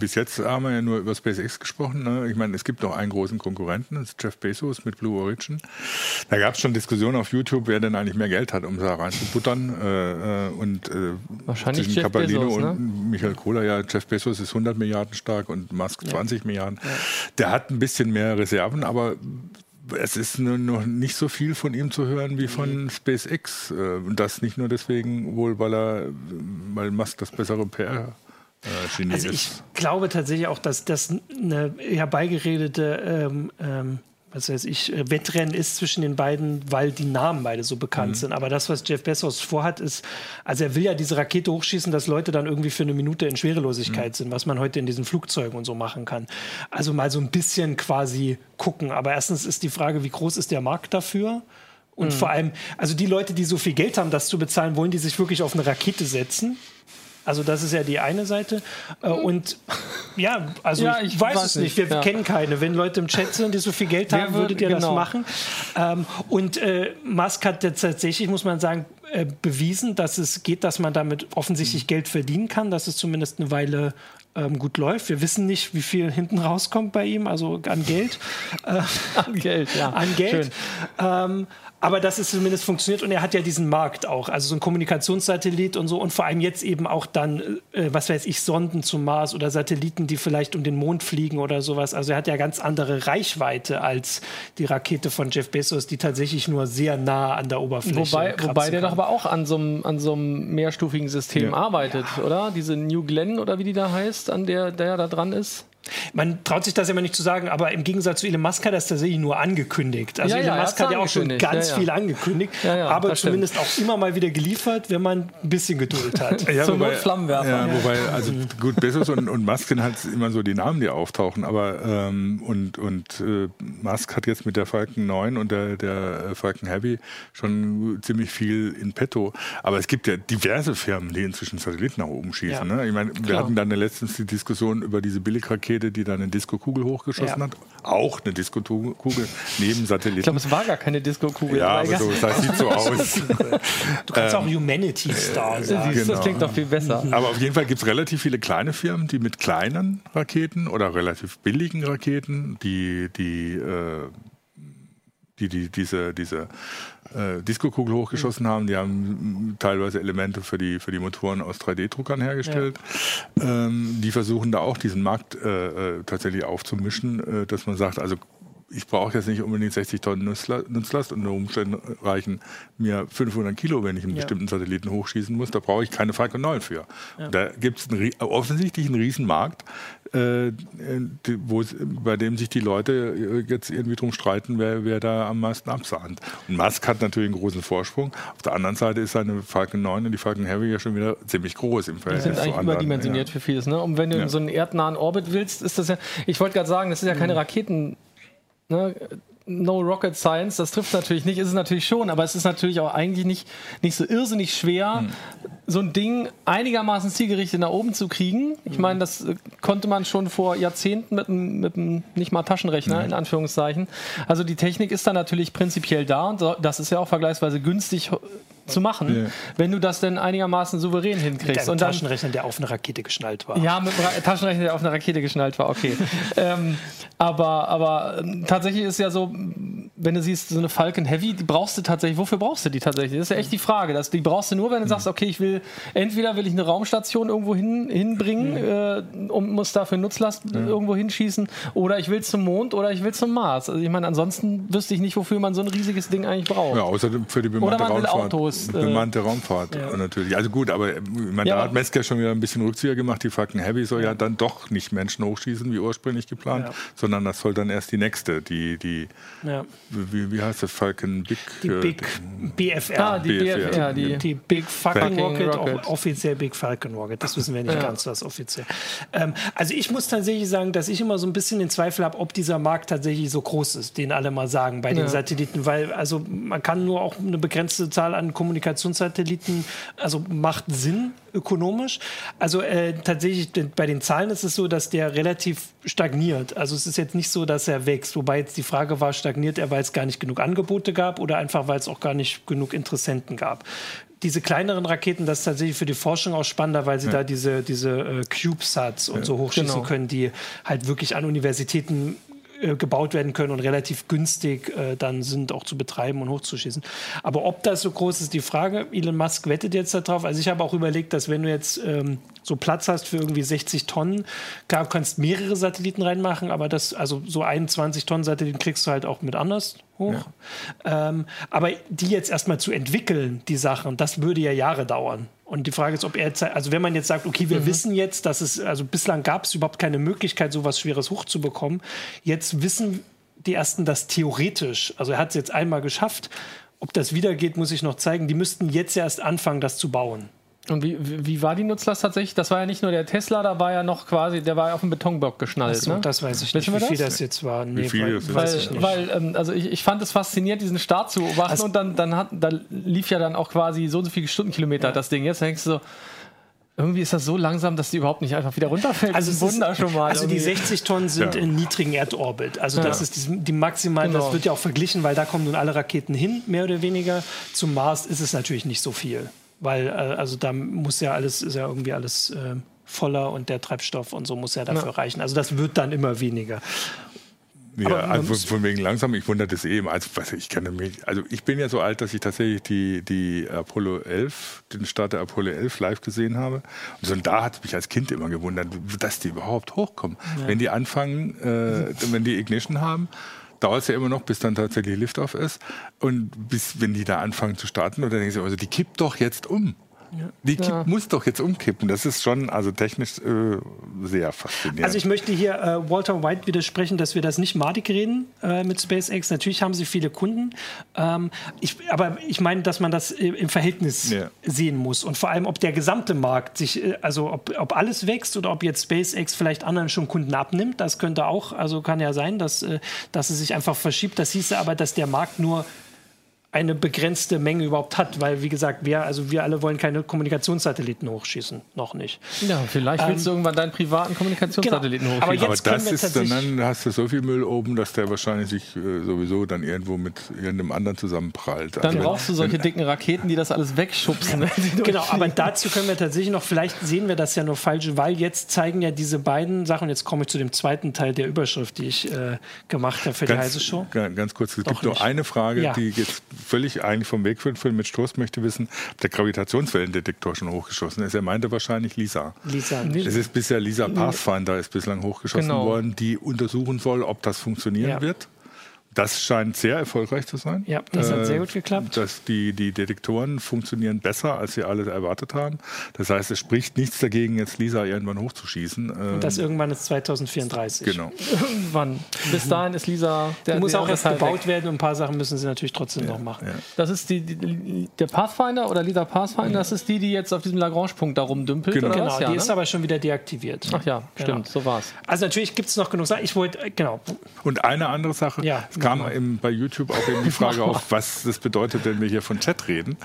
bis jetzt haben wir ja nur über SpaceX gesprochen. Ne? Ich meine, es gibt noch einen großen Konkurrenten, das ist Jeff Bezos mit Blue Origin. Da gab es schon Diskussionen auf YouTube, wer denn eigentlich mehr Geld hat, um da reinzubuttern. Äh, äh und äh, Wahrscheinlich zwischen Jeff Capalino Bezos, ne? und Michael Kohler, ja, Jeff Bezos ist 100 Milliarden stark und Musk ja. 20 Milliarden. Ja. Der hat ein bisschen mehr Reserven, aber es ist noch nicht so viel von ihm zu hören wie von SpaceX. Äh, und das nicht nur deswegen, wohl weil er, weil Musk das bessere PR äh, also ich glaube tatsächlich auch, dass das eine herbeigeredete ähm, ähm, was weiß ich, äh, Wettrennen ist zwischen den beiden, weil die Namen beide so bekannt mhm. sind. Aber das, was Jeff Bezos vorhat, ist, also er will ja diese Rakete hochschießen, dass Leute dann irgendwie für eine Minute in Schwerelosigkeit mhm. sind, was man heute in diesen Flugzeugen und so machen kann. Also mal so ein bisschen quasi gucken. Aber erstens ist die Frage, wie groß ist der Markt dafür? Und mhm. vor allem, also die Leute, die so viel Geld haben, das zu bezahlen, wollen die sich wirklich auf eine Rakete setzen? Also das ist ja die eine Seite. Äh, und ja, also ja, ich, ich, weiß, es nicht. Wir ja. kennen keine. Wenn Leute im Chat sind, die so viel Geld haben, würdet ihr genau. das machen. Ähm, und äh, Musk hat jetzt tatsächlich, muss man sagen, äh, bewiesen, dass es geht, dass man damit offensichtlich Geld verdienen kann, dass es zumindest eine Weile ähm, gut läuft. Wir wissen nicht, wie viel hinten rauskommt bei ihm, also an Geld. An Geld, ja. An Geld. Ähm, aber dass es zumindest funktioniert und er hat ja diesen Markt auch, also so ein Kommunikationssatellit und so und vor allem jetzt eben auch dann, äh, was weiß ich, Sonden zum Mars oder Satelliten, die vielleicht um den Mond fliegen oder sowas. Also er hat ja ganz andere Reichweite als die Rakete von Jeff Bezos, die tatsächlich nur sehr nah an der Oberfläche Wobei, wobei der doch aber auch an so einem, an so einem mehrstufigen System ja. arbeitet, ja. oder? Diese New Glenn oder wie die da heißt, an der der da dran ist. Man traut sich das immer nicht zu sagen, aber im Gegensatz zu Elon Musk hat das tatsächlich nur angekündigt. Also ja, Elon ja, Musk hat ja auch schon ganz ja, viel angekündigt, aber zumindest auch immer mal wieder geliefert, wenn man ein bisschen Geduld hat. ja, Zum wobei, Flammenwerfer. Ja, wobei, also gut, Bezos und, und Musk sind halt immer so die Namen, die auftauchen, aber ähm, und, und äh, Musk hat jetzt mit der Falcon 9 und der, der Falcon Heavy schon ziemlich viel in petto. Aber es gibt ja diverse Firmen, die inzwischen Satelliten nach oben schießen. Ne? Ich meine, wir hatten dann letztens die Diskussion über diese Billigrakete Rakete, die dann eine Disco-Kugel hochgeschossen ja. hat. Auch eine Disco-Kugel neben Satelliten. Ich glaube, es war gar keine Disco-Kugel. Ja, aber so, das sieht so aus. du kannst ähm, auch Humanity Star sagen. Genau. Das klingt doch viel besser. Aber auf jeden Fall gibt es relativ viele kleine Firmen, die mit kleinen Raketen oder relativ billigen Raketen, die, die äh, die, die diese, diese äh, Disco-Kugel hochgeschossen mhm. haben. Die haben teilweise Elemente für die, für die Motoren aus 3D-Druckern hergestellt. Ja. Ähm, die versuchen da auch diesen Markt äh, äh, tatsächlich aufzumischen, äh, dass man sagt, also ich brauche jetzt nicht unbedingt 60 Tonnen Nutzlast, unter Umständen reichen mir 500 Kilo, wenn ich einen ja. bestimmten Satelliten hochschießen muss. Da brauche ich keine Falcon 9 für. Ja. Da gibt es offensichtlich einen Riesenmarkt, äh, bei dem sich die Leute äh, jetzt irgendwie drum streiten, wer, wer da am meisten absahnt. Und Musk hat natürlich einen großen Vorsprung. Auf der anderen Seite ist seine Falcon 9 und die Falcon Heavy ja schon wieder ziemlich groß im Verhältnis. Die sind eigentlich überdimensioniert ja. für vieles. Ne? Und wenn du in so einen erdnahen Orbit willst, ist das ja, ich wollte gerade sagen, das ist ja keine mhm. Raketen ne, No Rocket Science, das trifft natürlich nicht, ist es natürlich schon, aber es ist natürlich auch eigentlich nicht, nicht so irrsinnig schwer, hm. so ein Ding einigermaßen zielgerichtet nach oben zu kriegen. Ich meine, das äh, konnte man schon vor Jahrzehnten mit einem, mit einem nicht mal Taschenrechner, hm. in Anführungszeichen. Also die Technik ist da natürlich prinzipiell da und das ist ja auch vergleichsweise günstig zu machen, yeah. wenn du das denn einigermaßen souverän hinkriegst. Mit einem und dann, Taschenrechner, der auf eine Rakete geschnallt war. Ja, mit einem Taschenrechner, der auf eine Rakete geschnallt war, okay. ähm, aber, aber ähm, tatsächlich ist ja so, wenn du siehst, so eine Falcon Heavy, die brauchst du tatsächlich, wofür brauchst du die tatsächlich? Das ist ja echt die Frage. Das, die brauchst du nur, wenn du sagst, okay, ich will, entweder will ich eine Raumstation irgendwo hin, hinbringen mhm. äh, und muss dafür Nutzlast mhm. irgendwo hinschießen, oder ich will zum Mond oder ich will zum Mars. Also ich meine, ansonsten wüsste ich nicht, wofür man so ein riesiges Ding eigentlich braucht. Ja, außerdem für die bemannte Oder man will Autos Autos. Bemannte äh, Raumfahrt ja. natürlich. Also gut, aber man, ja. da hat Mesker schon wieder ein bisschen Rückzieher gemacht. Die Falcon Heavy soll ja. ja dann doch nicht Menschen hochschießen, wie ursprünglich geplant, sondern das soll dann erst die nächste, die, die wie, wie heißt das, Falcon Big? Die äh, Big BFR. Ah, die BFR. BFR die, die, Big Fucking Rocket, Rocket. offiziell Big Falcon Rocket. Das wissen wir nicht ganz, was offiziell. Ähm, also ich muss tatsächlich sagen, dass ich immer so ein bisschen den Zweifel habe, ob dieser Markt tatsächlich so groß ist, den alle mal sagen bei den Satelliten, weil also man kann nur auch eine begrenzte Zahl an Kommunikationssatelliten, also macht Sinn ökonomisch. Also äh, tatsächlich bei den Zahlen ist es so, dass der relativ stagniert. Also es ist jetzt nicht so, dass er wächst. Wobei jetzt die Frage war, stagniert er, weil es gar nicht genug Angebote gab oder einfach, weil es auch gar nicht genug Interessenten gab diese kleineren Raketen, das ist tatsächlich für die Forschung auch spannender, weil sie ja. da diese, diese äh, CubeSats und ja, so hochschießen genau. können, die halt wirklich an Universitäten äh, gebaut werden können und relativ günstig äh, dann sind, auch zu betreiben und hochzuschießen. Aber ob das so groß ist, die Frage. Elon Musk wettet jetzt darauf. Also ich habe auch überlegt, dass wenn du jetzt ähm, so Platz hast für irgendwie 60 Tonnen, klar, kannst mehrere Satelliten reinmachen, aber das, also so 21 Tonnen Satelliten kriegst du halt auch mit anders hoch. Ja. Ähm, aber die jetzt erstmal zu entwickeln, die Sachen, das würde ja Jahre dauern. Und die Frage ist, ob er jetzt, also wenn man jetzt sagt, okay, wir mhm. wissen jetzt, dass es, also bislang gab es überhaupt keine Möglichkeit, sowas Schweres hochzubekommen. Jetzt wissen die ersten das theoretisch. Also er hat es jetzt einmal geschafft. Ob das wieder geht, muss ich noch zeigen. Die müssten jetzt erst anfangen, das zu bauen. Und wie, wie war die Nutzlast tatsächlich? Das war ja nicht nur der Tesla, da war ja noch quasi, der war ja auf dem Betonblock geschnallt. So, ne? Das weiß ich nicht, wie viel das jetzt war. Nee, wie viel weil, weiß ich nicht. Weil, ähm, also ich, ich fand es faszinierend, diesen Start zu beobachten also, und dann, dann hat, da lief ja dann auch quasi so und so viele Stundenkilometer ja. das Ding. Jetzt denkst du so, irgendwie ist das so langsam, dass die überhaupt nicht einfach wieder runterfällt. Also, Wunder schon mal. Also die 60 Tonnen sind ja. in niedrigen Erdorbit. Also das ist die, die maximal, genau. das wird ja auch verglichen, weil da kommen nun alle Raketen hin, mehr oder weniger. Zum Mars ist es natürlich nicht so viel weil äh, also da muss ja alles, ist ja irgendwie alles äh, voller und der Treibstoff und so muss ja dafür ja. reichen. Also das wird dann immer weniger. Ja, also von wegen langsam, ich wundere das eben. Also, was, ich kann mich, also ich bin ja so alt, dass ich tatsächlich die, die Apollo 11, den Start der Apollo 11 live gesehen habe. Und so, da hat es mich als Kind immer gewundert, dass die überhaupt hochkommen. Ja. Wenn die anfangen, äh, wenn die Ignition haben, dauert es ja immer noch, bis dann tatsächlich Liftoff ist. Und bis, wenn die da anfangen zu starten, oder denken sie, also die kippt doch jetzt um. Die ja. muss doch jetzt umkippen. Das ist schon also technisch äh, sehr faszinierend. Also ich möchte hier äh, Walter White widersprechen, dass wir das nicht madig reden äh, mit SpaceX. Natürlich haben sie viele Kunden. Ähm, ich, aber ich meine, dass man das im Verhältnis ja. sehen muss. Und vor allem, ob der gesamte Markt sich, äh, also ob, ob alles wächst oder ob jetzt SpaceX vielleicht anderen schon Kunden abnimmt. Das könnte auch, also kann ja sein, dass, äh, dass es sich einfach verschiebt. Das hieße aber, dass der Markt nur eine begrenzte Menge überhaupt hat, weil wie gesagt, wir also wir alle wollen keine Kommunikationssatelliten hochschießen, noch nicht. Ja, vielleicht ähm, willst du irgendwann deinen privaten Kommunikationssatelliten genau. hochschießen. Aber, Aber das ist dann, dann hast du so viel Müll oben, dass der wahrscheinlich sich äh, sowieso dann irgendwo mit irgendeinem anderen zusammenprallt. Dann also, brauchst du solche dicken Raketen, die das alles wegschubsen. Ja. genau, aber dazu können wir tatsächlich noch, vielleicht sehen wir das ja nur falsch, weil jetzt zeigen ja diese beiden Sachen, jetzt komme ich zu dem zweiten Teil der Überschrift, die ich äh, gemacht habe für ganz, die heiße Show. Ganz kurz, es Doch gibt nicht. nur eine Frage, ja. die jetzt völlig eigentlich vom Weg führt. Mit Stoß möchte wissen, ob der Gravitationswellendetektor schon hochgeschossen ist. Er meinte wahrscheinlich Lisa. Lisa. Es ist bisher Lisa Pathfinder ist bislang hochgeschossen genau. worden, die untersuchen soll, ob das funktionieren ja. wird. Das scheint sehr erfolgreich zu sein. Ja, das hat sehr gut geklappt. Dass die, die Detektoren funktionieren besser, als wir alle erwartet haben. Das heißt, es spricht nichts dagegen, jetzt Lisa irgendwann hochzuschießen. Und das irgendwann ist 2034. Genau. Irgendwann. Bis dahin ist Lisa. Der, muss auch erst gebaut weg. werden und ein paar Sachen müssen sie natürlich trotzdem ja, noch machen. Ja. Das ist die, die, der Pathfinder oder Lisa Pathfinder, ja. das ist die, die jetzt auf diesem Lagrange-Punkt da rumdümpelt. Genau, genau die ne? ist aber schon wieder deaktiviert. Ach ja, genau. stimmt, so war's. Also natürlich gibt es noch genug Sachen. Ich wollte, genau. Und eine andere Sache. Ja kam im, bei YouTube auch eben die Frage auf, was das bedeutet, wenn wir hier von Chat reden.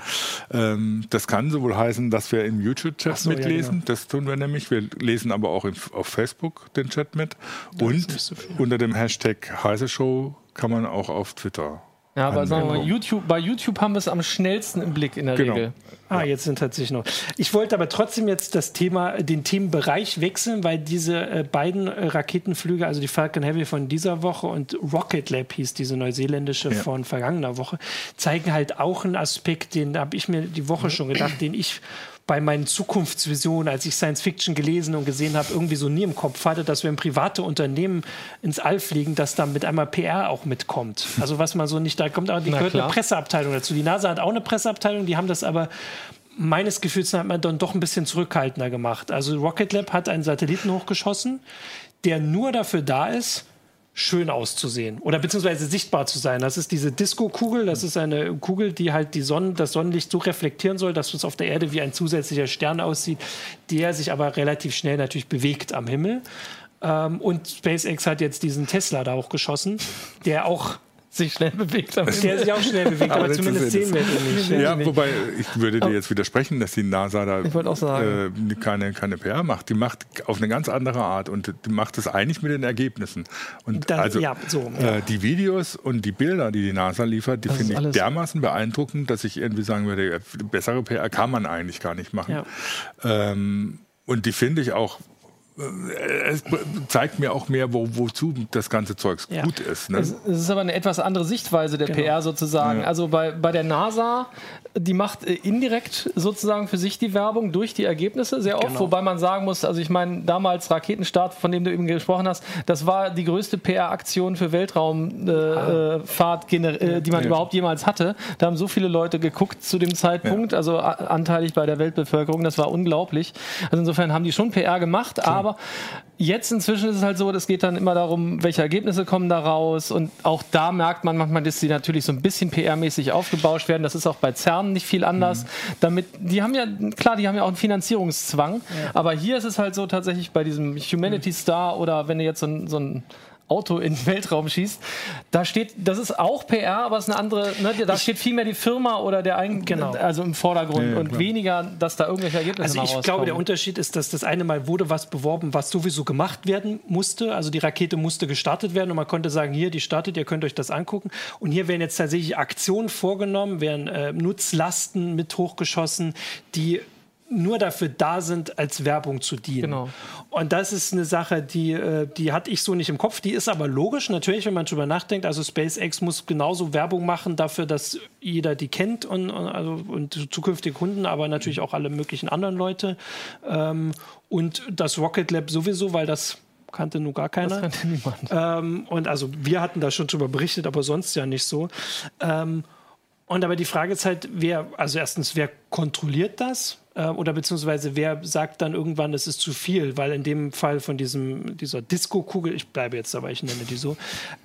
Ähm, das kann sowohl heißen, dass wir im YouTube-Chat so, mitlesen. Ja, genau. Das tun wir nämlich. Wir lesen aber auch im, auf Facebook den Chat mit. Das Und so unter dem Hashtag Heise Show kann man auch auf Twitter ja, aber sagen wir mal, YouTube, bei YouTube haben wir es am schnellsten im Blick in der genau. Regel. Ah, jetzt sind tatsächlich noch. Ich wollte aber trotzdem jetzt das Thema, den Themenbereich wechseln, weil diese äh, beiden Raketenflüge, also die Falcon Heavy von dieser Woche und Rocket Lab hieß diese neuseeländische ja. von vergangener Woche, zeigen halt auch einen Aspekt, den habe ich mir die Woche schon gedacht, den ich bei meinen Zukunftsvisionen, als ich Science Fiction gelesen und gesehen habe, irgendwie so nie im Kopf hatte, dass wir in private Unternehmen ins All fliegen, dass dann mit einmal PR auch mitkommt. Also was man so nicht, da kommt auch, die gehört eine Presseabteilung dazu. Die NASA hat auch eine Presseabteilung, die haben das aber meines Gefühls hat man dann doch ein bisschen zurückhaltender gemacht. Also Rocket Lab hat einen Satelliten hochgeschossen, der nur dafür da ist, schön auszusehen oder beziehungsweise sichtbar zu sein. Das ist diese Disco-Kugel. Das ist eine Kugel, die halt die Sonne, das Sonnenlicht so reflektieren soll, dass es auf der Erde wie ein zusätzlicher Stern aussieht, der sich aber relativ schnell natürlich bewegt am Himmel. Ähm, und SpaceX hat jetzt diesen Tesla da auch geschossen, der auch sich schnell bewegt. Der sich auch schnell bewegt, aber, aber zumindest sehen wir ihn nicht. Ja, ja, wobei ich würde dir jetzt widersprechen, dass die NASA da äh, keine, keine PR macht. Die macht auf eine ganz andere Art und die macht es eigentlich mit den Ergebnissen. Und Dann, also ja, so, ja. Äh, die Videos und die Bilder, die die NASA liefert, die finde ich dermaßen beeindruckend, dass ich irgendwie sagen würde, bessere PR kann man eigentlich gar nicht machen. Ähm, und die finde ich auch es zeigt mir auch mehr, wo, wozu das ganze Zeug ja. gut ist. Ne? Es, es, ist aber eine etwas andere Sichtweise der genau. PR sozusagen. Ja. Also bei, bei der NASA, die macht äh, indirekt sozusagen für sich die Werbung durch die Ergebnisse sehr oft, genau. wobei man sagen muss, also ich meine, damals Raketenstart, von dem du eben gesprochen hast, das war die größte PR-Aktion für Weltraumfahrt, äh, äh, die man ja. überhaupt jemals hatte. Da haben so viele Leute geguckt zu dem Zeitpunkt, also anteilig bei der Weltbevölkerung, das war unglaublich. Also insofern haben die schon PR gemacht, aber aber jetzt inzwischen ist es halt so, es geht dann immer darum, welche Ergebnisse kommen da raus. Und auch da merkt man manchmal, dass die natürlich so ein bisschen PR-mäßig aufgebauscht werden. Das ist auch bei CERN nicht viel anders. Mhm. Damit, die haben ja, klar, die haben ja auch einen Finanzierungszwang. Ja. Aber hier ist es halt so tatsächlich bei diesem Humanity Star oder wenn du jetzt so ein, so ein Auto in den Weltraum schießt. Da steht, das ist auch PR, aber es ist eine andere, ne, da steht vielmehr die Firma oder der Eigen, genau. also im Vordergrund ja, ja, und weniger, dass da irgendwelche Ergebnisse Also ich glaube, der Unterschied ist, dass das eine Mal wurde was beworben, was sowieso gemacht werden musste. Also die Rakete musste gestartet werden und man konnte sagen, hier, die startet, ihr könnt euch das angucken. Und hier werden jetzt tatsächlich Aktionen vorgenommen, werden äh, Nutzlasten mit hochgeschossen, die nur dafür da sind, als Werbung zu dienen. Genau. Und das ist eine Sache, die, äh, die hatte ich so nicht im Kopf. Die ist aber logisch, natürlich, wenn man drüber nachdenkt. Also SpaceX muss genauso Werbung machen dafür, dass jeder die kennt und, also, und zukünftige Kunden, aber natürlich auch alle möglichen anderen Leute. Ähm, und das Rocket Lab sowieso, weil das kannte nur gar keiner. Das kannte niemand. Ähm, und also wir hatten da schon drüber berichtet, aber sonst ja nicht so. Ähm, und aber die Frage ist halt, wer, also erstens, wer kontrolliert das? Äh, oder beziehungsweise wer sagt dann irgendwann, es ist zu viel, weil in dem Fall von diesem, dieser Disco-Kugel, ich bleibe jetzt dabei, ich nenne die so,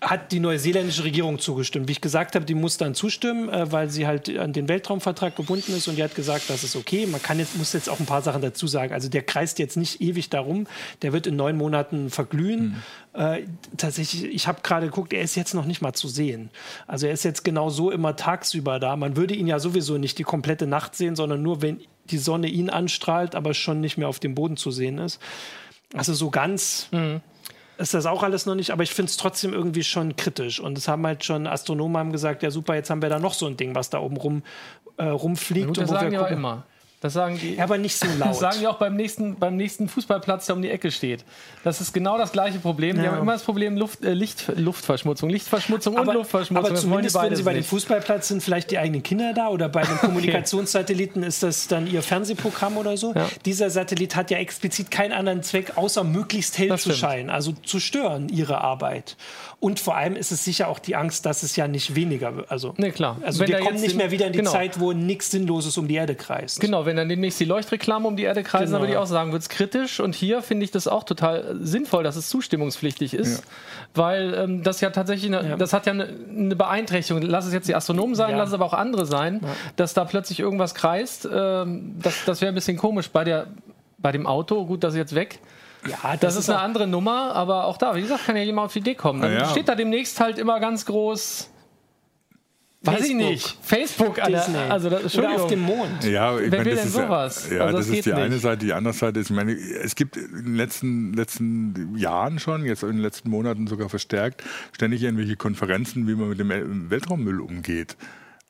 hat die neuseeländische Regierung zugestimmt. Wie ich gesagt habe, die muss dann zustimmen, äh, weil sie halt an den Weltraumvertrag gebunden ist und die hat gesagt, das ist okay. Man kann jetzt, muss jetzt auch ein paar Sachen dazu sagen. Also der kreist jetzt nicht ewig darum, der wird in neun Monaten verglühen. Mhm. Äh, tatsächlich, ich habe gerade geguckt, er ist jetzt noch nicht mal zu sehen. Also er ist jetzt genau so immer tagsüber da. Man würde ihn ja sowieso nicht die komplette Nacht sehen, sondern nur, wenn die Sonne ihn anstrahlt, aber schon nicht mehr auf dem Boden zu sehen ist. Also so ganz mhm. ist das auch alles noch nicht, aber ich finde es trotzdem irgendwie schon kritisch. Und es haben halt schon Astronomen haben gesagt, ja super, jetzt haben wir da noch so ein Ding, was da oben rum, äh, rumfliegt. Und wo sagen wir gucken, immer. Das sagen die. Aber nicht so laut. Das sagen die auch beim nächsten, beim nächsten Fußballplatz, der um die Ecke steht. Das ist genau das gleiche Problem. Ja. Die haben immer das Problem Luft, äh, Licht, Luftverschmutzung. Lichtverschmutzung aber, und Luftverschmutzung. Aber zumindest, wenn sie bei dem Fußballplatz sind, vielleicht die eigenen Kinder da oder bei den Kommunikationssatelliten ist das dann ihr Fernsehprogramm oder so. Ja. Dieser Satellit hat ja explizit keinen anderen Zweck, außer möglichst hell das zu stimmt. scheinen, also zu stören ihre Arbeit. Und vor allem ist es sicher auch die Angst, dass es ja nicht weniger wird. Also, nee, klar. also wenn wir kommen nicht mehr wieder in die genau. Zeit, wo nichts Sinnloses um die Erde kreist. Genau, wenn dann demnächst die Leuchtreklame um die Erde kreisen, genau. dann würde ich auch sagen, wird es kritisch. Und hier finde ich das auch total sinnvoll, dass es zustimmungspflichtig ist, ja. weil ähm, das ja tatsächlich, eine, ja. das hat ja eine, eine, Beeinträchtigung. Lass es jetzt die Astronomen sein, ja. lass es aber auch andere sein, dass da plötzlich irgendwas kreist. Ähm, das das wäre ein bisschen komisch. Bei, der, bei dem Auto, gut, das ist jetzt weg. Ja, das, das ist, eine andere Nummer, aber auch da, wie gesagt, kann ja jemand auf die Idee kommen. Dann steht da demnächst halt immer ganz groß. Weiß Facebook. ich nicht. Facebook, Disney. also das, Oder auf dem Mond. Ja, ich Wer meine, will denn sowas? Ja, also das, das ist die nicht. eine Seite. Die andere Seite ist, ich meine, es gibt in den letzten, letzten Jahren schon, jetzt in den letzten Monaten sogar verstärkt, ständig irgendwelche Konferenzen, wie man mit dem Weltraummüll umgeht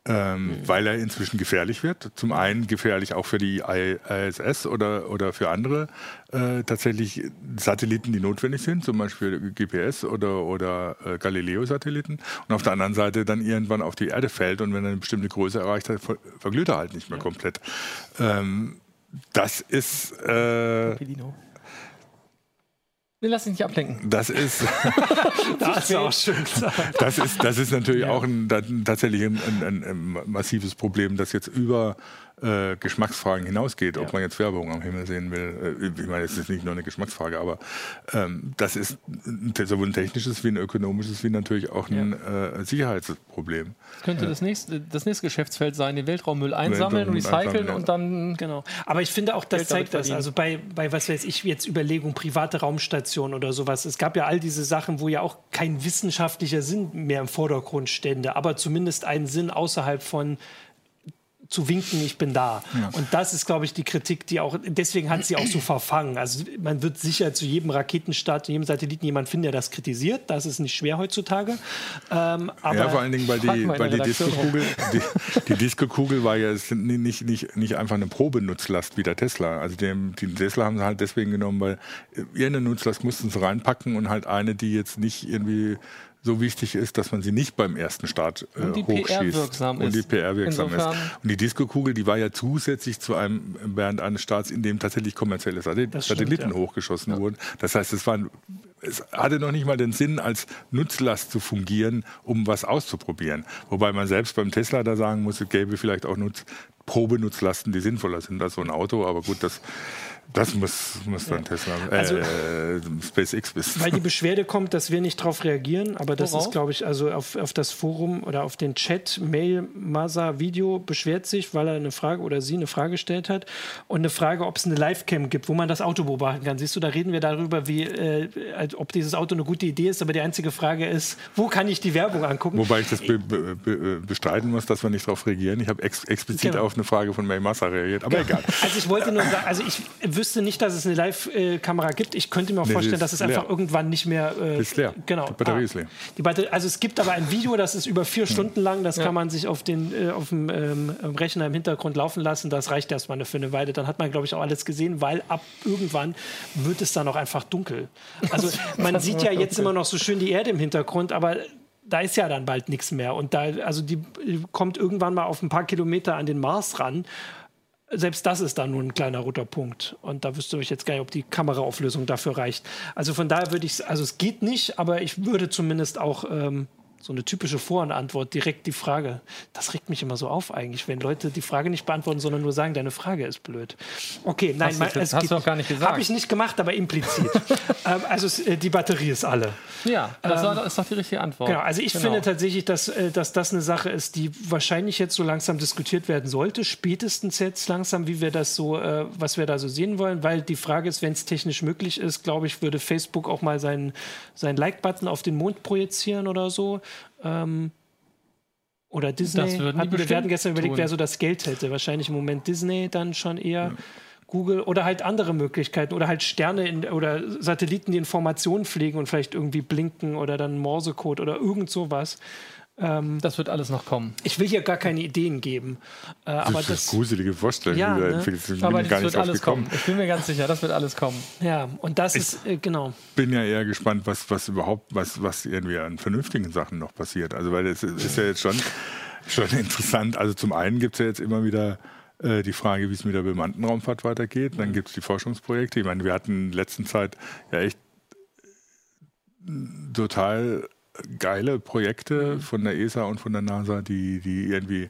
ähm, mhm. weil er inzwischen gefährlich wird. Zum einen gefährlich auch für die ISS oder, oder für andere äh, tatsächlich Satelliten, die notwendig sind, zum Beispiel GPS oder, oder äh, Galileo-Satelliten. Und auf der anderen Seite dann irgendwann auf die Erde fällt und wenn er eine bestimmte Größe erreicht hat, verglüht er halt nicht mehr ja. komplett. Ähm, das ist. Äh, Nee, lass dich nicht ablenken. Das ist. das ist auch schön. Das ist, das ist natürlich ja. auch ein, tatsächlich ein, ein, ein, massives Problem, das jetzt über äh, Geschmacksfragen hinausgeht, ja. ob man jetzt Werbung am Himmel sehen will. Äh, ich meine, es ist nicht nur eine Geschmacksfrage, aber ähm, das ist sowohl ein technisches wie ein ökonomisches wie natürlich auch ein ja. äh, Sicherheitsproblem. Das könnte das, nächste, das nächste Geschäftsfeld sein, den Weltraummüll einsammeln und recyceln und dann. Genau. Aber ich finde auch, das Geld zeigt das. Also bei, bei, was weiß ich, jetzt Überlegung, private Raumstation oder sowas. Es gab ja all diese Sachen, wo ja auch kein wissenschaftlicher Sinn mehr im Vordergrund stände, aber zumindest einen Sinn außerhalb von zu winken, ich bin da. Ja. Und das ist, glaube ich, die Kritik, die auch, deswegen hat sie auch so verfangen. Also man wird sicher zu jedem Raketenstart, zu jedem Satelliten jemand finden, der das kritisiert. Das ist nicht schwer heutzutage. Ähm, ja, vor allen Dingen, weil die, weil die Disco-Kugel, die, die Disco-Kugel war ja nicht, nicht, nicht einfach eine Probenutzlast wie der Tesla. Also den, den Tesla haben sie halt deswegen genommen, weil irgendeine Nutzlast mussten sie reinpacken und halt eine, die jetzt nicht irgendwie so wichtig ist, dass man sie nicht beim ersten Start äh, und die hochschießt. Und die PR-wirksam ist. Und die Disco-Kugel, die war ja zusätzlich zu einem während eines Starts, in dem tatsächlich kommerzielle Satelliten stimmt, ja. hochgeschossen ja. wurden. Das heißt, es, war, es hatte noch nicht mal den Sinn, als Nutzlast zu fungieren, um was auszuprobieren. Wobei man selbst beim Tesla da sagen muss, es gäbe vielleicht auch Nutz, Probenutzlasten, die sinnvoller sind als so ein Auto. Aber gut, das das muss, muss dann ja. Tesla, äh, also, SpaceX wissen. Weil die Beschwerde kommt, dass wir nicht darauf reagieren, aber das Worauf? ist, glaube ich, also auf, auf das Forum oder auf den Chat, Mail, Masa Video beschwert sich, weil er eine Frage oder sie eine Frage gestellt hat und eine Frage, ob es eine Livecam gibt, wo man das Auto beobachten kann. Siehst du, da reden wir darüber, wie, äh, ob dieses Auto eine gute Idee ist, aber die einzige Frage ist, wo kann ich die Werbung angucken? Wobei ich das be be be bestreiten muss, dass wir nicht darauf reagieren. Ich habe ex explizit genau. auf eine Frage von May Massa reagiert, aber genau. egal. Also ich wollte nur sagen, also ich wüsste nicht, dass es eine Live-Kamera gibt. Ich könnte mir auch nee, vorstellen, dass es leer. einfach irgendwann nicht mehr. Äh, ist leer. Genau. Die Batterie ah, ist leer. Die Batterie, also es gibt aber ein Video, das ist über vier hm. Stunden lang. Das ja. kann man sich auf, den, äh, auf dem ähm, Rechner im Hintergrund laufen lassen. Das reicht erstmal für eine Weile. Dann hat man, glaube ich, auch alles gesehen, weil ab irgendwann wird es dann auch einfach dunkel. Also man sieht ja jetzt immer noch so schön die Erde im Hintergrund, aber da ist ja dann bald nichts mehr. Und da, also die kommt irgendwann mal auf ein paar Kilometer an den Mars ran selbst das ist dann nur ein kleiner roter Punkt. Und da wüsste ich jetzt gar nicht, ob die Kameraauflösung dafür reicht. Also von daher würde ich, also es geht nicht, aber ich würde zumindest auch ähm, so eine typische Vor- und Antwort, direkt die Frage. Das regt mich immer so auf eigentlich, wenn Leute die Frage nicht beantworten, sondern nur sagen, deine Frage ist blöd. Okay, nein, hast, du, es hast du auch gar nicht gesagt. Habe ich nicht gemacht, aber implizit. ähm, also äh, die Batterie ist alle. Ja, das ähm, ist doch die richtige Antwort. Genau, also ich genau. finde tatsächlich, dass, äh, dass das eine Sache ist, die wahrscheinlich jetzt so langsam diskutiert werden sollte, spätestens jetzt langsam, wie wir das so, äh, was wir da so sehen wollen, weil die Frage ist, wenn es technisch möglich ist, glaube ich, würde Facebook auch mal seinen, seinen Like-Button auf den Mond projizieren oder so. Ähm, oder Disney. Das Hat, wir hatten gestern überlegt, tun. wer so das Geld hätte. Wahrscheinlich im Moment Disney dann schon eher. Ja. Google oder halt andere Möglichkeiten oder halt Sterne in, oder Satelliten, die Informationen pflegen und vielleicht irgendwie blinken oder dann Morsecode oder irgend sowas. Ähm, das wird alles noch kommen. Ich will hier gar keine Ideen geben. Äh, das aber ist das gruselige Vorstellung, ja, ne? Ich aber das wird alles kommen. Ich bin mir ganz sicher, das wird alles kommen. Ja, und das ich ist, äh, genau. bin ja eher gespannt, was, was überhaupt, was, was irgendwie an vernünftigen Sachen noch passiert. Also, weil es ist ja jetzt schon, schon interessant. Also, zum einen gibt es ja jetzt immer wieder äh, die Frage, wie es mit der bemannten Raumfahrt weitergeht. Dann gibt es die Forschungsprojekte. Ich meine, wir hatten in letzter Zeit ja echt total geile Projekte mhm. von der ESA und von der NASA, die, die irgendwie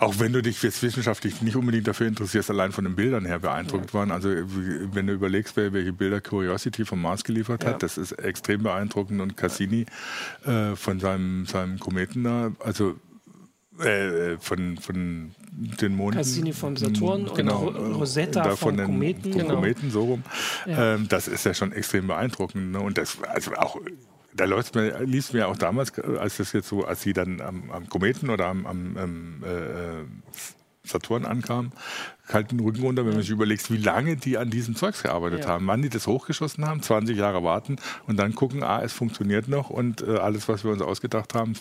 auch wenn du dich jetzt wissenschaftlich nicht unbedingt dafür interessierst, allein von den Bildern her beeindruckt ja. waren. Also wenn du überlegst, welche Bilder Curiosity vom Mars geliefert hat, ja. das ist extrem beeindruckend. Und Cassini äh, von seinem, seinem Kometen da, also äh, von, von den Monden. Cassini vom Saturn genau, und Rosetta vom den, Kometen. Vom genau. Kometen, so rum. Ja. Ähm, das ist ja schon extrem beeindruckend. Ne? Und das, also auch da läuft mir, lief mir auch damals, als das jetzt so, als sie dann am, am Kometen oder am, am, am äh, Saturn ankam, kalten Rücken runter, wenn man sich überlegt, wie lange die an diesem Zeugs gearbeitet ja. haben, wann die das hochgeschossen haben, 20 Jahre warten und dann gucken, ah, es funktioniert noch und äh, alles, was wir uns ausgedacht haben,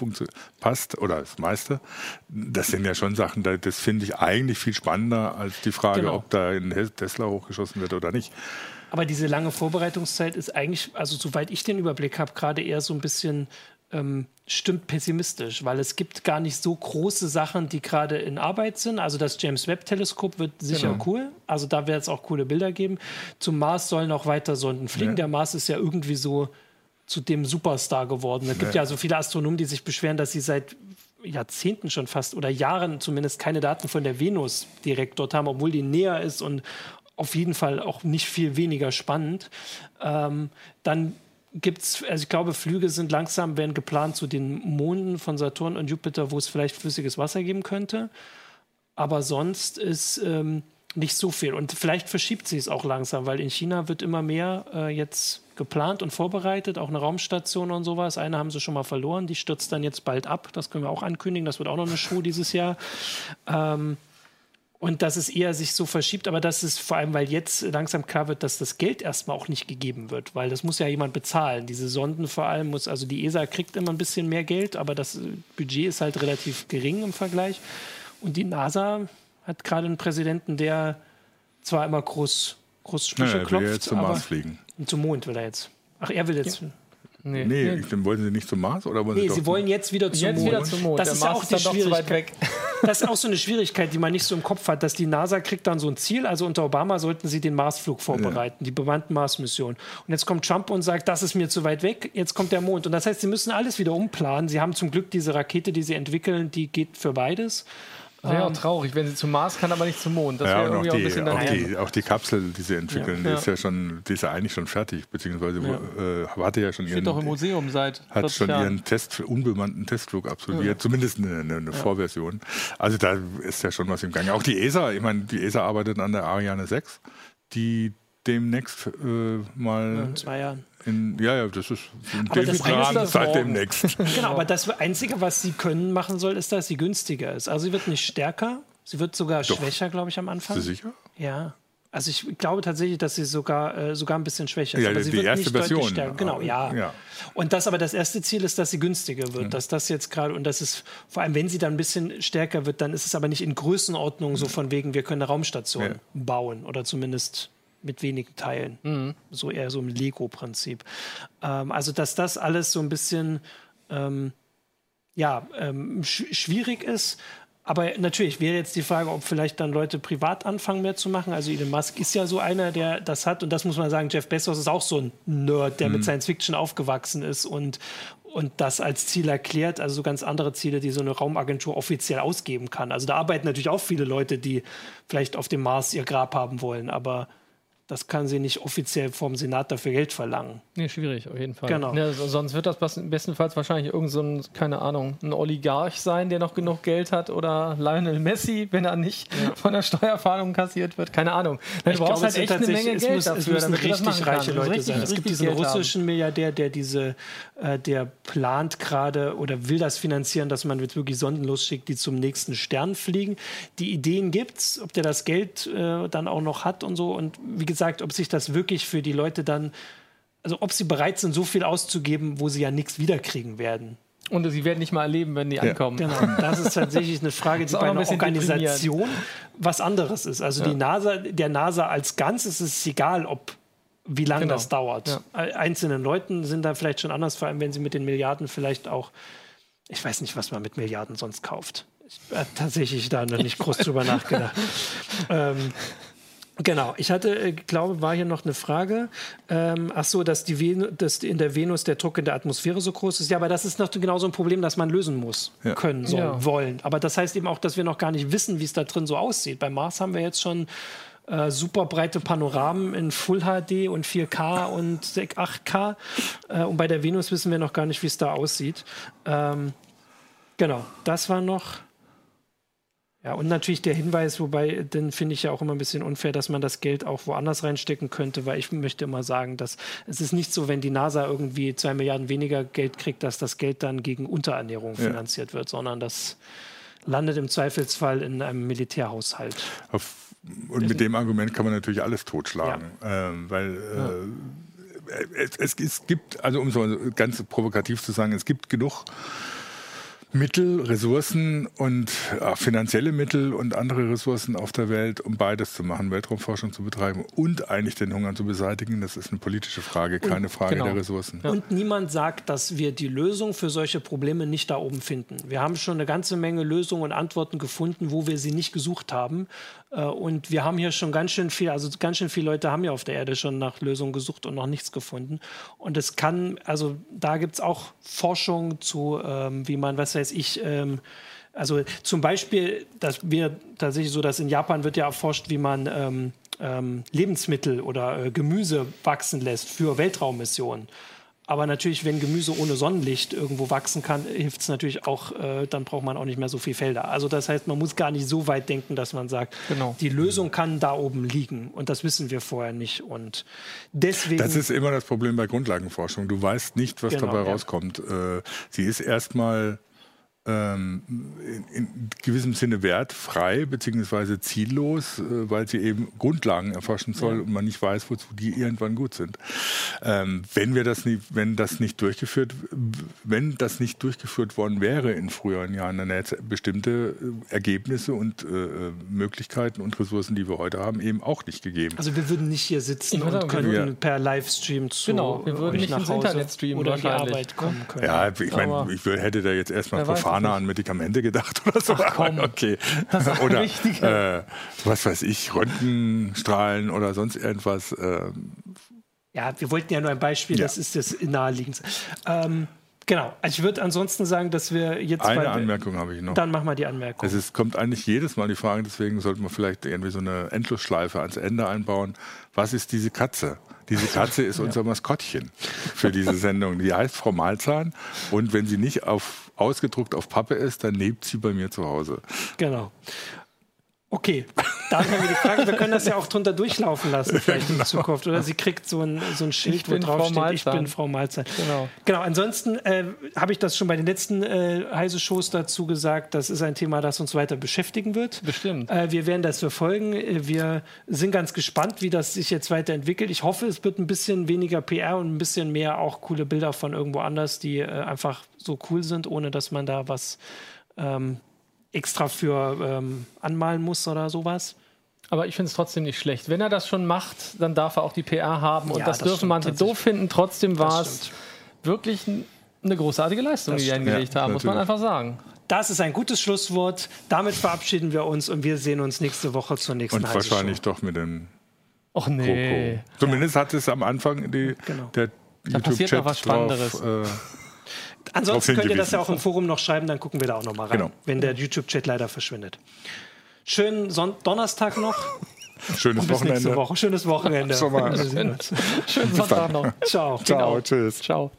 passt oder das meiste. Das sind ja schon Sachen, das finde ich eigentlich viel spannender als die Frage, genau. ob da ein Tesla hochgeschossen wird oder nicht. Aber diese lange Vorbereitungszeit ist eigentlich, also soweit ich den Überblick habe, gerade eher so ein bisschen ähm, stimmt pessimistisch, weil es gibt gar nicht so große Sachen, die gerade in Arbeit sind. Also das James Webb Teleskop wird sicher genau. cool. Also da wird es auch coole Bilder geben. Zum Mars sollen auch weiter Sonden fliegen. Ja. Der Mars ist ja irgendwie so zu dem Superstar geworden. Es gibt ja. ja so viele Astronomen, die sich beschweren, dass sie seit Jahrzehnten schon fast oder Jahren zumindest keine Daten von der Venus direkt dort haben, obwohl die näher ist und auf jeden Fall auch nicht viel weniger spannend. Ähm, dann gibt es, also ich glaube, Flüge sind langsam, werden geplant zu den Monden von Saturn und Jupiter, wo es vielleicht flüssiges Wasser geben könnte. Aber sonst ist ähm, nicht so viel. Und vielleicht verschiebt sich es auch langsam, weil in China wird immer mehr äh, jetzt geplant und vorbereitet, auch eine Raumstation und sowas. Eine haben sie schon mal verloren, die stürzt dann jetzt bald ab. Das können wir auch ankündigen. Das wird auch noch eine Show dieses Jahr. Ähm, und dass es eher sich so verschiebt, aber das ist vor allem, weil jetzt langsam klar wird, dass das Geld erstmal auch nicht gegeben wird, weil das muss ja jemand bezahlen. Diese Sonden vor allem muss, also die ESA kriegt immer ein bisschen mehr Geld, aber das Budget ist halt relativ gering im Vergleich. Und die NASA hat gerade einen Präsidenten, der zwar immer groß, groß Sprüche naja, klopft, will jetzt zum Mars fliegen. Zum Mond will er jetzt. Ach, er will jetzt. Ja. Nee, nee, nee. dann wollen sie nicht zum Mars oder wollen nee, sie, sie wollen jetzt wieder zum jetzt Mond. Wieder zum Mond. Das Der ist Mars auch die Schwierigkeit. Das ist auch so eine Schwierigkeit, die man nicht so im Kopf hat, dass die NASA kriegt dann so ein Ziel. Also unter Obama sollten sie den Marsflug vorbereiten, ja. die bemannten Mars-Mission. Und jetzt kommt Trump und sagt, das ist mir zu weit weg. Jetzt kommt der Mond. Und das heißt, sie müssen alles wieder umplanen. Sie haben zum Glück diese Rakete, die sie entwickeln, die geht für beides. Wäre auch ähm, traurig, wenn sie zum Mars kann, aber nicht zum Mond. Das ja, wäre irgendwie auch, die, ein bisschen auch die, auch die Kapsel, die sie entwickeln, ja. die ist ja schon, die ist ja eigentlich schon fertig, beziehungsweise ja. Äh, hatte ja schon Steht ihren, doch im Museum seit hat schon Jahren. ihren Test, unbemannten Testflug absolviert, ja. zumindest eine, eine, eine Vorversion. Also da ist ja schon was im Gange. Auch die ESA, ich meine, die ESA arbeitet an der Ariane 6, die demnächst äh, mal in zwei Jahren in, ja, ja, das ist aber das Plan seit demnächst. genau, aber das Einzige, was sie können machen soll, ist, dass sie günstiger ist. Also sie wird nicht stärker, sie wird sogar Doch. schwächer, glaube ich, am Anfang. Bist du sicher? Ja. Also ich glaube tatsächlich, dass sie sogar, äh, sogar ein bisschen schwächer ist. Ja, aber sie die wird erste nicht Version. deutlich stärker. Genau, ja. ja. Und das aber das erste Ziel ist, dass sie günstiger wird. Ja. Dass das jetzt gerade, und das ist, vor allem wenn sie dann ein bisschen stärker wird, dann ist es aber nicht in Größenordnung so von wegen, wir können eine Raumstation ja. bauen oder zumindest mit wenigen Teilen. Mhm. So eher so im Lego-Prinzip. Ähm, also, dass das alles so ein bisschen ähm, ja, ähm, sch schwierig ist. Aber natürlich wäre jetzt die Frage, ob vielleicht dann Leute privat anfangen mehr zu machen. Also Elon Musk ist ja so einer, der das hat. Und das muss man sagen, Jeff Bezos ist auch so ein Nerd, der mhm. mit Science Fiction aufgewachsen ist und, und das als Ziel erklärt, also so ganz andere Ziele, die so eine Raumagentur offiziell ausgeben kann. Also da arbeiten natürlich auch viele Leute, die vielleicht auf dem Mars ihr Grab haben wollen, aber das kann sie nicht offiziell vom Senat dafür Geld verlangen. Nee, schwierig, auf jeden Fall. Genau. Ja, sonst wird das bestenfalls wahrscheinlich irgend so ein, keine Ahnung, ein Oligarch sein, der noch genug Geld hat oder Lionel Messi, wenn er nicht ja. von der Steuerfahndung kassiert wird. Keine Ahnung. Nein, du brauchst halt echt eine Menge Geld muss, dafür, es müssen richtig reiche Leute richtig, sein. Es gibt diesen Geld russischen haben. Milliardär, der diese, äh, der plant gerade oder will das finanzieren, dass man jetzt wirklich Sonden losschickt, die zum nächsten Stern fliegen. Die Ideen gibt's, ob der das Geld äh, dann auch noch hat und so. Und wie gesagt, sagt, ob sich das wirklich für die Leute dann, also ob sie bereit sind, so viel auszugeben, wo sie ja nichts wiederkriegen werden. Und sie werden nicht mal erleben, wenn die ja. ankommen. Genau, das ist tatsächlich eine Frage, die bei einer Organisation was anderes ist. Also ja. die NASA, der NASA als Ganzes ist es egal, ob wie lange genau. das dauert. Ja. Einzelnen Leuten sind da vielleicht schon anders, vor allem wenn sie mit den Milliarden vielleicht auch, ich weiß nicht, was man mit Milliarden sonst kauft. Ich habe tatsächlich da noch nicht groß drüber nachgedacht. ähm, Genau, ich hatte, äh, glaube, war hier noch eine Frage. Ähm, ach so, dass, die Ven dass in der Venus der Druck in der Atmosphäre so groß ist. Ja, aber das ist noch genau so ein Problem, das man lösen muss, ja. können, soll, ja. wollen. Aber das heißt eben auch, dass wir noch gar nicht wissen, wie es da drin so aussieht. Beim Mars haben wir jetzt schon äh, super breite Panoramen in Full HD und 4K und 8K. Äh, und bei der Venus wissen wir noch gar nicht, wie es da aussieht. Ähm, genau, das war noch. Ja, und natürlich der Hinweis, wobei, den finde ich ja auch immer ein bisschen unfair, dass man das Geld auch woanders reinstecken könnte, weil ich möchte immer sagen, dass es ist nicht so, wenn die NASA irgendwie zwei Milliarden weniger Geld kriegt, dass das Geld dann gegen Unterernährung ja. finanziert wird, sondern das landet im Zweifelsfall in einem Militärhaushalt. Auf, und mit dem Argument kann man natürlich alles totschlagen, ja. ähm, weil äh, es, es, es gibt, also um so ganz provokativ zu sagen, es gibt genug Mittel, Ressourcen und äh, finanzielle Mittel und andere Ressourcen auf der Welt, um beides zu machen, Weltraumforschung zu betreiben und eigentlich den Hunger zu beseitigen. Das ist eine politische Frage, keine und, Frage genau. der Ressourcen. Ja. Und niemand sagt, dass wir die Lösung für solche Probleme nicht da oben finden. Wir haben schon eine ganze Menge Lösungen und Antworten gefunden, wo wir sie nicht gesucht haben. Äh, und wir haben hier schon ganz schön viel, also ganz schön viele Leute haben ja auf der Erde schon nach Lösungen gesucht und noch nichts gefunden. Und es kann, also da gibt es auch Forschung zu, ähm, wie man, was weiß ich, ähm, also zum Beispiel, dass wir tatsächlich so, dass in Japan wird ja erforscht, wie man ähm, ähm Lebensmittel oder äh, Gemüse wachsen lässt für Weltraummissionen. Aber natürlich, wenn Gemüse ohne Sonnenlicht irgendwo wachsen kann, hilft es natürlich auch, äh, dann braucht man auch nicht mehr so viel Felder. Also das heißt, man muss gar nicht so weit denken, dass man sagt, genau. die Lösung kann da oben liegen. Und das wissen wir vorher nicht. Und deswegen. Das ist immer das Problem bei Grundlagenforschung. Du weißt nicht, was genau, dabei ja. rauskommt. Äh, sie ist erstmal in, in, gewissem Sinne wertfrei bzw. ziellos, äh, weil sie eben Grundlagen erforschen soll ja. und man nicht weiß, wozu die irgendwann gut sind. Ähm, wenn wir das nicht, wenn das nicht durchgeführt, wenn das nicht durchgeführt worden wäre in früheren Jahren, dann hätte es bestimmte äh, Ergebnisse und äh, Möglichkeiten und Ressourcen, die wir heute haben, eben auch nicht gegeben. Also wir würden nicht hier sitzen und könnten ja. per Livestream zu genau, wir würden nicht ins Internet streamen oder in die Arbeit kommen können. Ja, ich meine, ich hätte da jetzt erstmal Verfahren Japaner an Medikamente gedacht oder so. Ach, komm. Okay. oder äh, was weiß ich, Röntgenstrahlen oder sonst irgendwas. Äh. Ja, wir wollten ja nur ein Beispiel, ja. das ist das naheliegendste. Ähm, Genau. Also ich würde ansonsten sagen, dass wir jetzt. Eine Anmerkung habe ich noch. Dann mach mal die Anmerkung. Es ist, kommt eigentlich jedes Mal die Frage, deswegen sollten wir vielleicht irgendwie so eine Endlosschleife ans Ende einbauen. Was ist diese Katze? Diese Katze ist unser Maskottchen für diese Sendung. Die heißt Frau Malzahn und wenn sie nicht auf, ausgedruckt auf Pappe ist, dann lebt sie bei mir zu Hause. Genau. Okay, da haben wir die Frage, wir können das ja auch drunter durchlaufen lassen, vielleicht genau. in Zukunft. Oder sie kriegt so ein, so ein Schild, wo drauf steht, ich bin Frau Malzahn. Genau. Genau, ansonsten äh, habe ich das schon bei den letzten äh, heiße Shows dazu gesagt, das ist ein Thema, das uns weiter beschäftigen wird. Bestimmt. Äh, wir werden das verfolgen. Wir sind ganz gespannt, wie das sich jetzt weiterentwickelt. Ich hoffe, es wird ein bisschen weniger PR und ein bisschen mehr auch coole Bilder von irgendwo anders, die äh, einfach so cool sind, ohne dass man da was ähm, extra für ähm, anmalen muss oder sowas. Aber ich finde es trotzdem nicht schlecht. Wenn er das schon macht, dann darf er auch die PR haben. Und ja, das, das, dürfen manche doof finden. Trotzdem war es wirklich eine großartige Leistung, das die die hingelegt ja, haben, muss man einfach sagen. Das ist ein gutes Schlusswort. Damit verabschieden wir uns und wir sehen uns nächste Woche zur nächsten Und wahrscheinlich doch mit dem Och nee. Coco. Zumindest ja. hat es am Anfang die, genau. der YouTube-Chat drauf, äh, Ansonsten könnt ihr das ja auch im Forum noch schreiben, dann gucken wir da auch noch mal rein, genau. wenn der YouTube-Chat leider verschwindet. Schönen Son Donnerstag noch. Schönes bis Wochenende. Nächste Woche. Schönes Wochenende. Schönen Sonntag noch. Ciao. Ciao. Genau. Tschüss. Ciao.